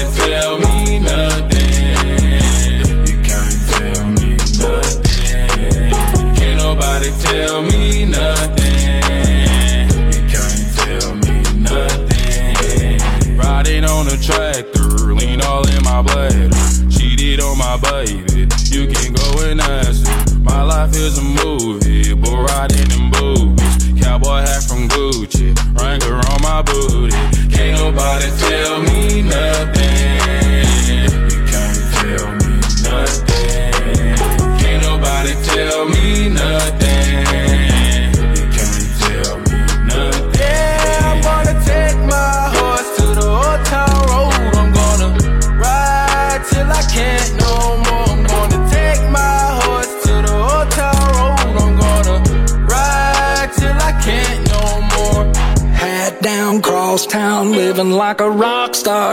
it feel me.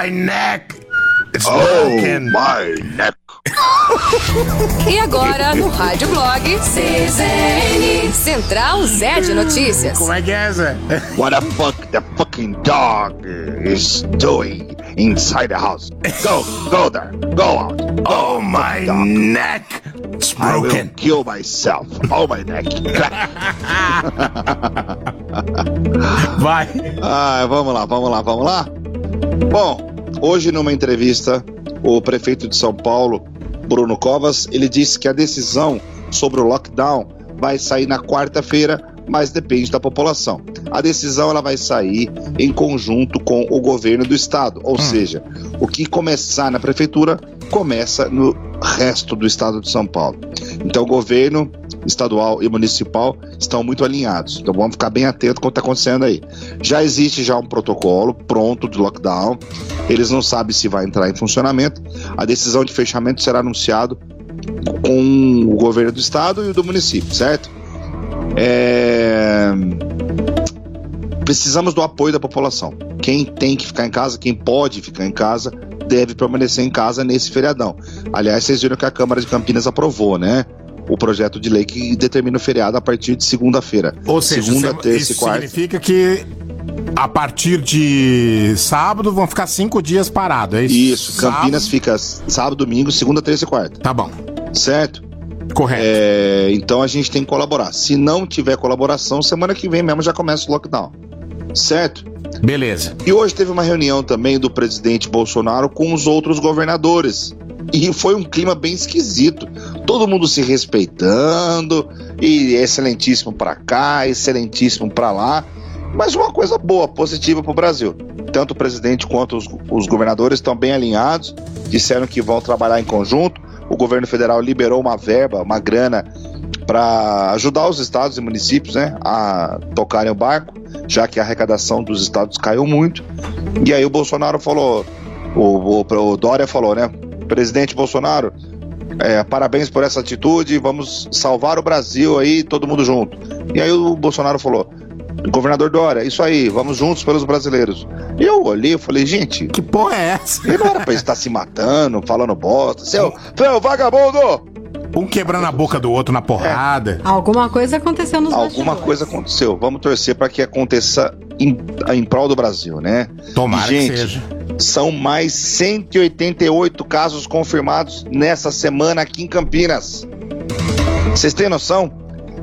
my neck. It's broken. my neck. E agora, no Rádio Blog, CZN, Central Zé de Notícias. Como é que é, Zé? What the fuck the fucking dog is doing inside the house? Go, go there, go out. Oh, my neck. It's I will broken. kill myself. Oh, my neck. Vai. Ah, vamos lá, vamos lá, vamos lá. Bom, hoje numa entrevista, o prefeito de São Paulo, Bruno Covas, ele disse que a decisão sobre o lockdown vai sair na quarta-feira, mas depende da população. A decisão ela vai sair em conjunto com o governo do estado, ou seja, o que começar na prefeitura começa no resto do estado de São Paulo. Então, o governo estadual e municipal estão muito alinhados. Então, vamos ficar bem atentos com o que está acontecendo aí. Já existe já um protocolo pronto de lockdown. Eles não sabem se vai entrar em funcionamento. A decisão de fechamento será anunciado com o governo do estado e o do município, certo? É... Precisamos do apoio da população. Quem tem que ficar em casa, quem pode ficar em casa, deve permanecer em casa nesse feriadão. Aliás, vocês viram que a Câmara de Campinas aprovou, né? O projeto de lei que determina o feriado a partir de segunda-feira. Ou seja, segunda, sema- terça isso e quarta. significa que a partir de sábado vão ficar cinco dias parados, é isso? Isso, Sábado- Campinas fica sábado, domingo, segunda, terça e quarta. Tá bom. Certo? Correto. É, então a gente tem que colaborar. Se não tiver colaboração, semana que vem mesmo já começa o lockdown. Certo? Beleza. E hoje teve uma reunião também do presidente Bolsonaro com os outros governadores. E foi um clima bem esquisito. Todo mundo se respeitando, e excelentíssimo pra cá, excelentíssimo pra lá. Mas uma coisa boa, positiva pro Brasil. Tanto o presidente quanto os, os governadores estão bem alinhados, disseram que vão trabalhar em conjunto. O governo federal liberou uma verba, uma grana para ajudar os estados e municípios né, a tocarem o barco, já que a arrecadação dos estados caiu muito. E aí o Bolsonaro falou, o, o, o Dória falou, né? Presidente Bolsonaro, é, parabéns por essa atitude, vamos salvar o Brasil aí, todo mundo junto. E aí o Bolsonaro falou, governador Dória, isso aí, vamos juntos pelos brasileiros. E eu olhei e falei, gente, que porra é essa? E não era pra estar se matando, falando bosta, seu, seu vagabundo! Um quebrando a boca do outro na porrada. Alguma coisa aconteceu nos Alguma coisa aconteceu. Vamos torcer para que aconteça em, em prol do Brasil, né? Tomara E, que gente, seja. São mais 188 casos confirmados nessa semana aqui em Campinas. Vocês têm noção?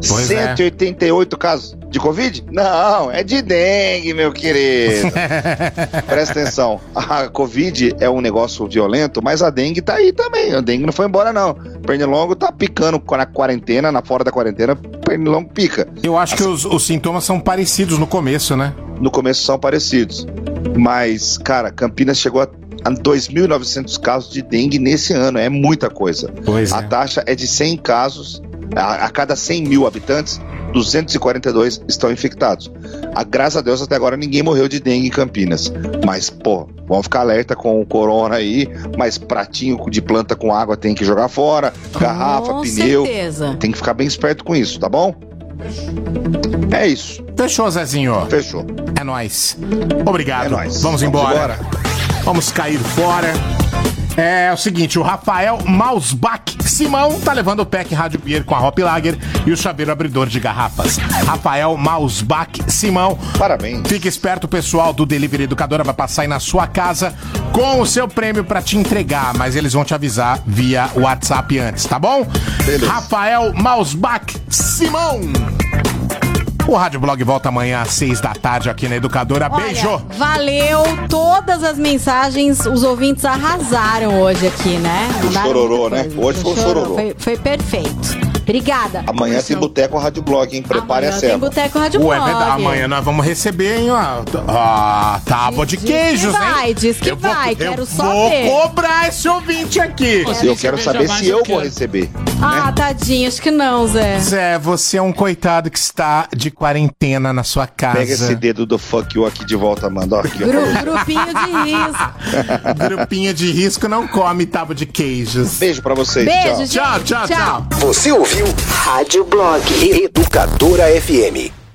Pois é. 188 casos de Covid? Não, é de dengue, meu querido. Presta atenção. A Covid é um negócio violento, mas a dengue tá aí também. A dengue não foi embora, não. Pernilongo tá picando na quarentena, na fora da quarentena, pernilongo pica. Eu acho que os, os sintomas são parecidos no começo, né? No começo são parecidos. Mas, cara, Campinas chegou a a 2.900 casos de dengue nesse ano. É muita coisa. Pois a é. taxa é de 100 casos. A, a cada 100 mil habitantes, 242 estão infectados. A, graças a Deus, até agora ninguém morreu de dengue em Campinas. Mas, pô, vamos ficar alerta com o corona aí. Mas pratinho de planta com água tem que jogar fora. Garrafa, Com pneu. certeza. Tem que ficar bem esperto com isso, tá bom? É isso. Fechou, Zezinho. Fechou. É nóis. Obrigado. É nóis. Vamos Vamos embora. embora. Vamos cair fora. É o seguinte, o Rafael Mausbach Simão tá levando o pack Rádio Beer com a Hop Lager e o chaveiro abridor de garrafas. Rafael Mausbach Simão. Parabéns. Fique esperto, o pessoal do Delivery Educadora vai passar aí na sua casa com o seu prêmio pra te entregar, mas eles vão te avisar via WhatsApp antes, tá bom? Rafael Mausbach Simão. O Rádio Blog volta amanhã às seis da tarde aqui na Educadora. Olha, Beijo! Valeu todas as mensagens. Os ouvintes arrasaram hoje aqui, né? Mandaram chororô, né? Hoje foi um chororô. Foi, foi perfeito. Obrigada. Amanhã tem Boteco Rádio Blog, hein? Prepare a Amanhã tem. Boteco Rádio Ué, é Blog. verdade. Amanhã nós vamos receber, hein? A, a tábua de Diz queijos, que vai, hein? diz que Eu vou- vai. Quero só Vou ver. cobrar esse ouvinte aqui. Eu quero saber se eu vou receber. Ah, tadinho, acho que não, Zé. Zé, você é um coitado que está de quarentena na sua casa. Pega esse dedo do fuck you aqui de volta, manda. Ó, aqui, ó. Gru- grupinho de risco. Grupinho de risco não come tábua de queijos. Beijo pra vocês. Beijo, tchau. gente. Tchau, tchau, Tchau. tchau. Você Rádio Blog Educadora FM.